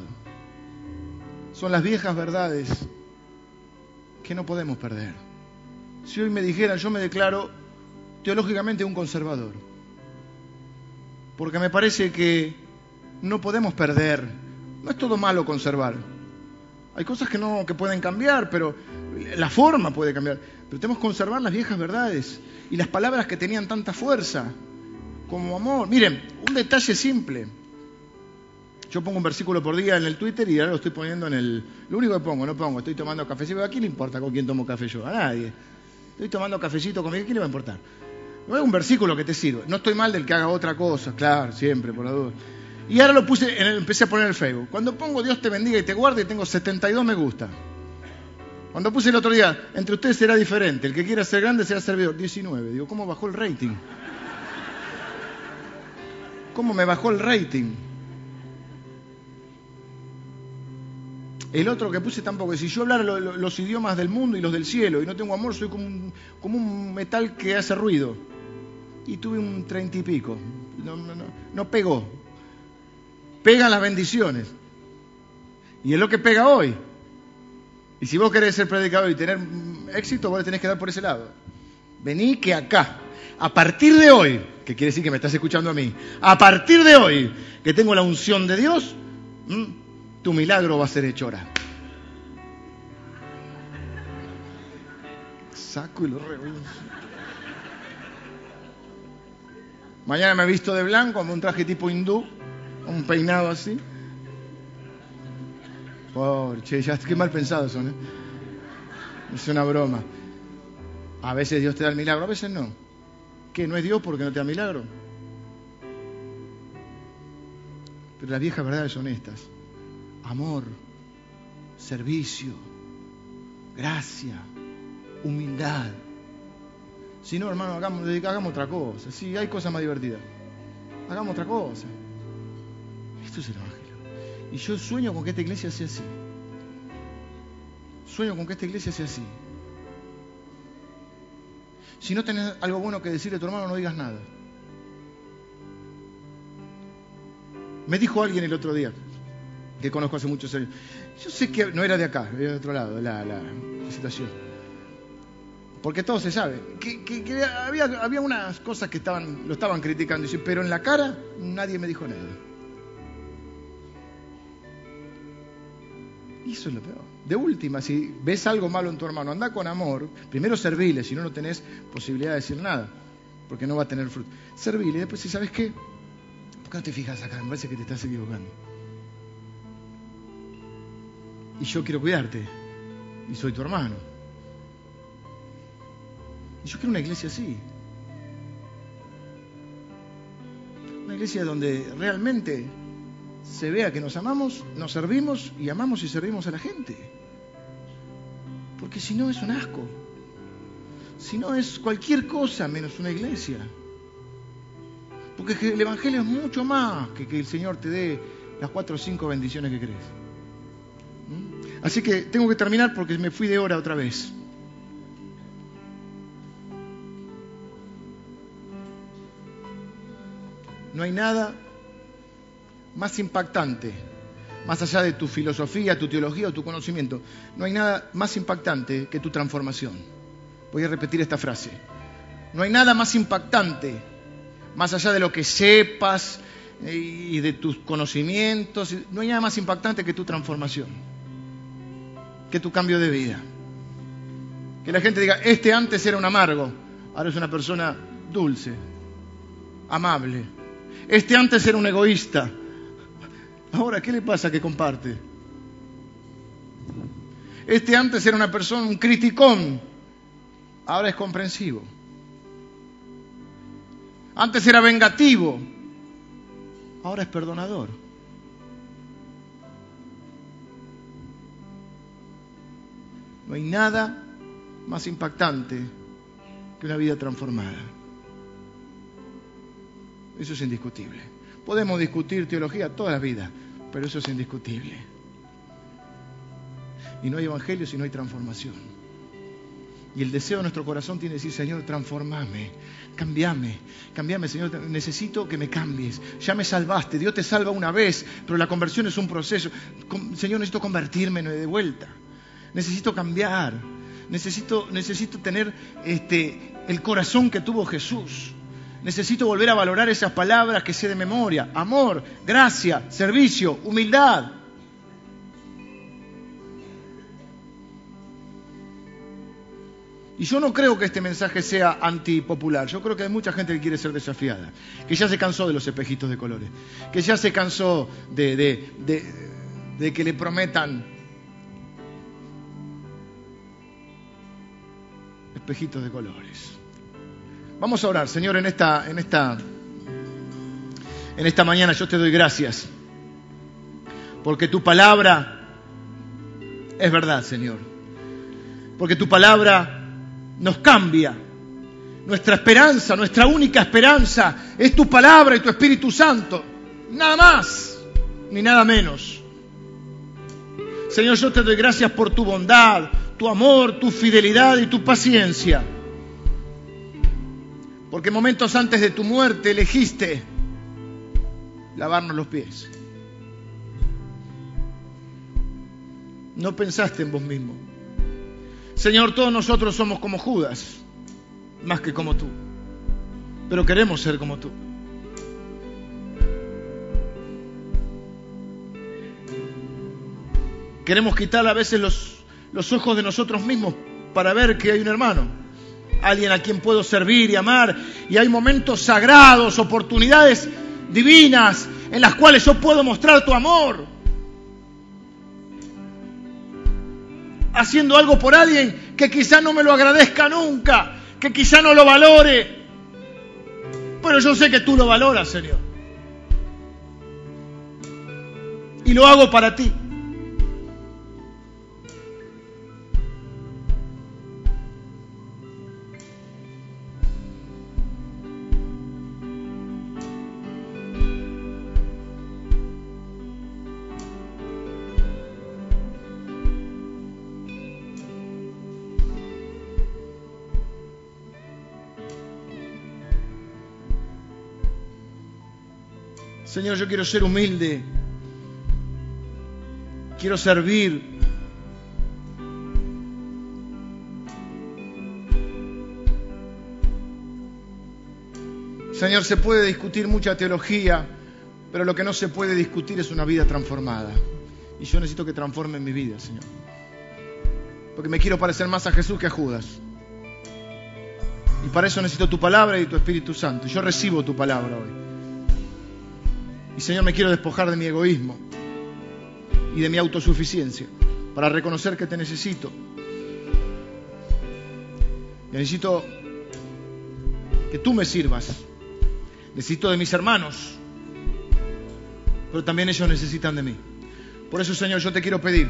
Son las viejas verdades que no podemos perder. Si hoy me dijeran, yo me declaro teológicamente un conservador. Porque me parece que no podemos perder. No es todo malo conservar. Hay cosas que no que pueden cambiar, pero la forma puede cambiar. Pero tenemos que conservar las viejas verdades y las palabras que tenían tanta fuerza, como amor. Miren, un detalle simple. Yo pongo un versículo por día en el Twitter y ahora lo estoy poniendo en el... Lo único que pongo, no pongo, estoy tomando cafecito. ¿A quién le importa con quién tomo café yo? A nadie. Estoy tomando cafecito conmigo, ¿a quién le va a importar? No es un versículo que te sirve. No estoy mal del que haga otra cosa, claro, siempre, por la duda. Y ahora lo puse, empecé a poner el Facebook. Cuando pongo Dios te bendiga y te guarde, tengo 72 me gusta. Cuando puse el otro día, entre ustedes será diferente. El que quiera ser grande será servidor. 19. Digo, ¿cómo bajó el rating? ¿Cómo me bajó el rating? El otro que puse tampoco. Si yo hablara lo- lo- los idiomas del mundo y los del cielo y no tengo amor, soy como un, como un metal que hace ruido. Y tuve un treinta y pico. No, no, no, no pegó. Pegan las bendiciones. Y es lo que pega hoy. Y si vos querés ser predicador y tener éxito, vos le tenés que dar por ese lado. Vení que acá, a partir de hoy, que quiere decir que me estás escuchando a mí, a partir de hoy, que tengo la unción de Dios, tu milagro va a ser hecho ahora. Saco y lo reviso. Mañana me he visto de blanco, con un traje tipo hindú, un peinado así. Pobre, che, ya qué mal pensado son, ¿eh? Es una broma. A veces Dios te da el milagro, a veces no. ¿Qué? ¿No es Dios porque no te da milagro? Pero las viejas verdades son estas. Amor, servicio, gracia, humildad. Si no, hermano, hagamos, hagamos otra cosa. Sí, hay cosas más divertidas. Hagamos otra cosa. Esto es el Evangelio. Y yo sueño con que esta iglesia sea así. Sueño con que esta iglesia sea así. Si no tenés algo bueno que decirle a tu hermano, no digas nada. Me dijo alguien el otro día, que conozco hace muchos años, yo sé que no era de acá, era de otro lado, la, la, situación. Porque todo se sabe. Había, había, unas cosas que estaban, lo estaban criticando, pero en la cara nadie me dijo nada. Y eso es lo peor. De última, si ves algo malo en tu hermano, anda con amor. Primero servile, si no, no tenés posibilidad de decir nada, porque no va a tener fruto. Servile, y después si sabes qué, ¿por qué no te fijas acá? Me parece que te estás equivocando. Y yo quiero cuidarte, y soy tu hermano. Y yo quiero una iglesia así. Una iglesia donde realmente se vea que nos amamos, nos servimos y amamos y servimos a la gente. Porque si no es un asco. Si no es cualquier cosa menos una iglesia. Porque el Evangelio es mucho más que que el Señor te dé las cuatro o cinco bendiciones que crees. Así que tengo que terminar porque me fui de hora otra vez. No hay nada más impactante, más allá de tu filosofía, tu teología o tu conocimiento, no hay nada más impactante que tu transformación. Voy a repetir esta frase. No hay nada más impactante, más allá de lo que sepas y de tus conocimientos, no hay nada más impactante que tu transformación, que tu cambio de vida. Que la gente diga, este antes era un amargo, ahora es una persona dulce, amable. Este antes era un egoísta, Ahora, ¿qué le pasa que comparte? Este antes era una persona, un criticón, ahora es comprensivo. Antes era vengativo, ahora es perdonador. No hay nada más impactante que una vida transformada. Eso es indiscutible. Podemos discutir teología toda la vida, pero eso es indiscutible. Y no hay evangelio si no hay transformación. Y el deseo de nuestro corazón tiene que decir, Señor, transformame, cambiame, cambiame, Señor, necesito que me cambies. Ya me salvaste, Dios te salva una vez, pero la conversión es un proceso. Señor, necesito convertirme de vuelta. Necesito cambiar. Necesito, necesito tener este, el corazón que tuvo Jesús. Necesito volver a valorar esas palabras que sé de memoria. Amor, gracia, servicio, humildad. Y yo no creo que este mensaje sea antipopular. Yo creo que hay mucha gente que quiere ser desafiada, que ya se cansó de los espejitos de colores, que ya se cansó de, que le prometan de colores. Vamos a orar, Señor, en esta, en esta, en esta mañana yo te doy gracias. Porque tu palabra es verdad, Señor. Porque tu palabra nos cambia. Nuestra esperanza, nuestra única esperanza es tu palabra y tu Espíritu Santo. Nada más, ni nada menos. Señor, yo te doy gracias por tu bondad, tu amor, tu fidelidad y tu paciencia. Porque momentos antes de tu muerte elegiste lavarnos los pies. No pensaste en vos mismo. Señor, todos nosotros somos como Judas, más que como tú. Pero queremos ser como tú. Queremos quitar a veces los, los ojos de nosotros mismos para ver que hay un hermano, alguien a quien puedo servir y amar. Y hay momentos sagrados, oportunidades divinas en las cuales yo puedo mostrar tu amor. Haciendo algo por alguien que quizá no me lo agradezca nunca, que quizá no lo valore. Pero yo sé que tú lo valoras, Señor. Y lo hago para ti. Señor, yo quiero ser humilde. Quiero servir. Señor, se puede discutir mucha teología, pero lo que no se puede discutir es una vida transformada. Y yo necesito que transforme mi vida, Señor. Porque me quiero parecer más a Jesús que a Judas. Y para eso necesito tu palabra y tu Espíritu Santo. Yo recibo tu palabra hoy. Y Señor, me quiero despojar de mi egoísmo y de mi autosuficiencia para reconocer que te necesito. Necesito que tú me sirvas. Necesito de mis hermanos, pero también ellos necesitan de mí. Por eso, Señor, yo te quiero pedir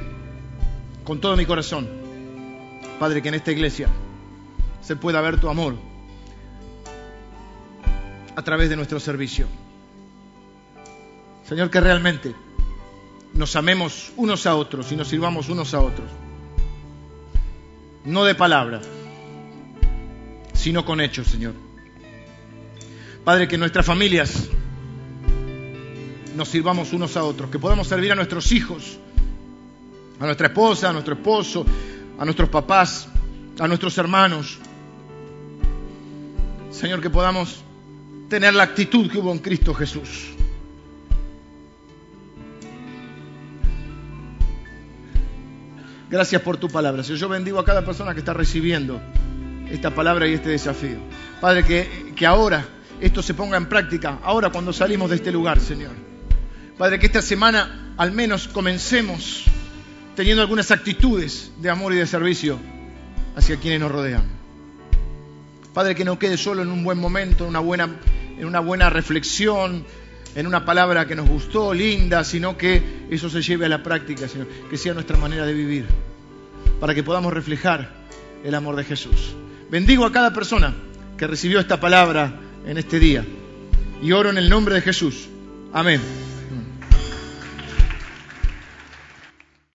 con todo mi corazón, Padre, que en esta iglesia se pueda ver tu amor a través de nuestro servicio. Señor, que realmente nos amemos unos a otros y nos sirvamos unos a otros. No de palabra, sino con hechos, Señor. Padre, que nuestras familias nos sirvamos unos a otros, que podamos servir a nuestros hijos, a nuestra esposa, a nuestro esposo, a nuestros papás, a nuestros hermanos. Señor, que podamos tener la actitud que hubo en Cristo Jesús. Gracias por tu palabra. Señor, yo bendigo a cada persona que está recibiendo esta palabra y este desafío. Padre, que, que ahora esto se ponga en práctica, ahora cuando salimos de este lugar, Señor. Padre, que esta semana al menos comencemos teniendo algunas actitudes de amor y de servicio hacia quienes nos rodean. Padre, que no quede solo en un buen momento, en una buena, en una buena reflexión, en una palabra que nos gustó, linda, sino que eso se lleve a la práctica, Señor, que sea nuestra manera de vivir, para que podamos reflejar el amor de Jesús. Bendigo a cada persona que recibió esta palabra en este día y oro en el nombre de Jesús. Amén.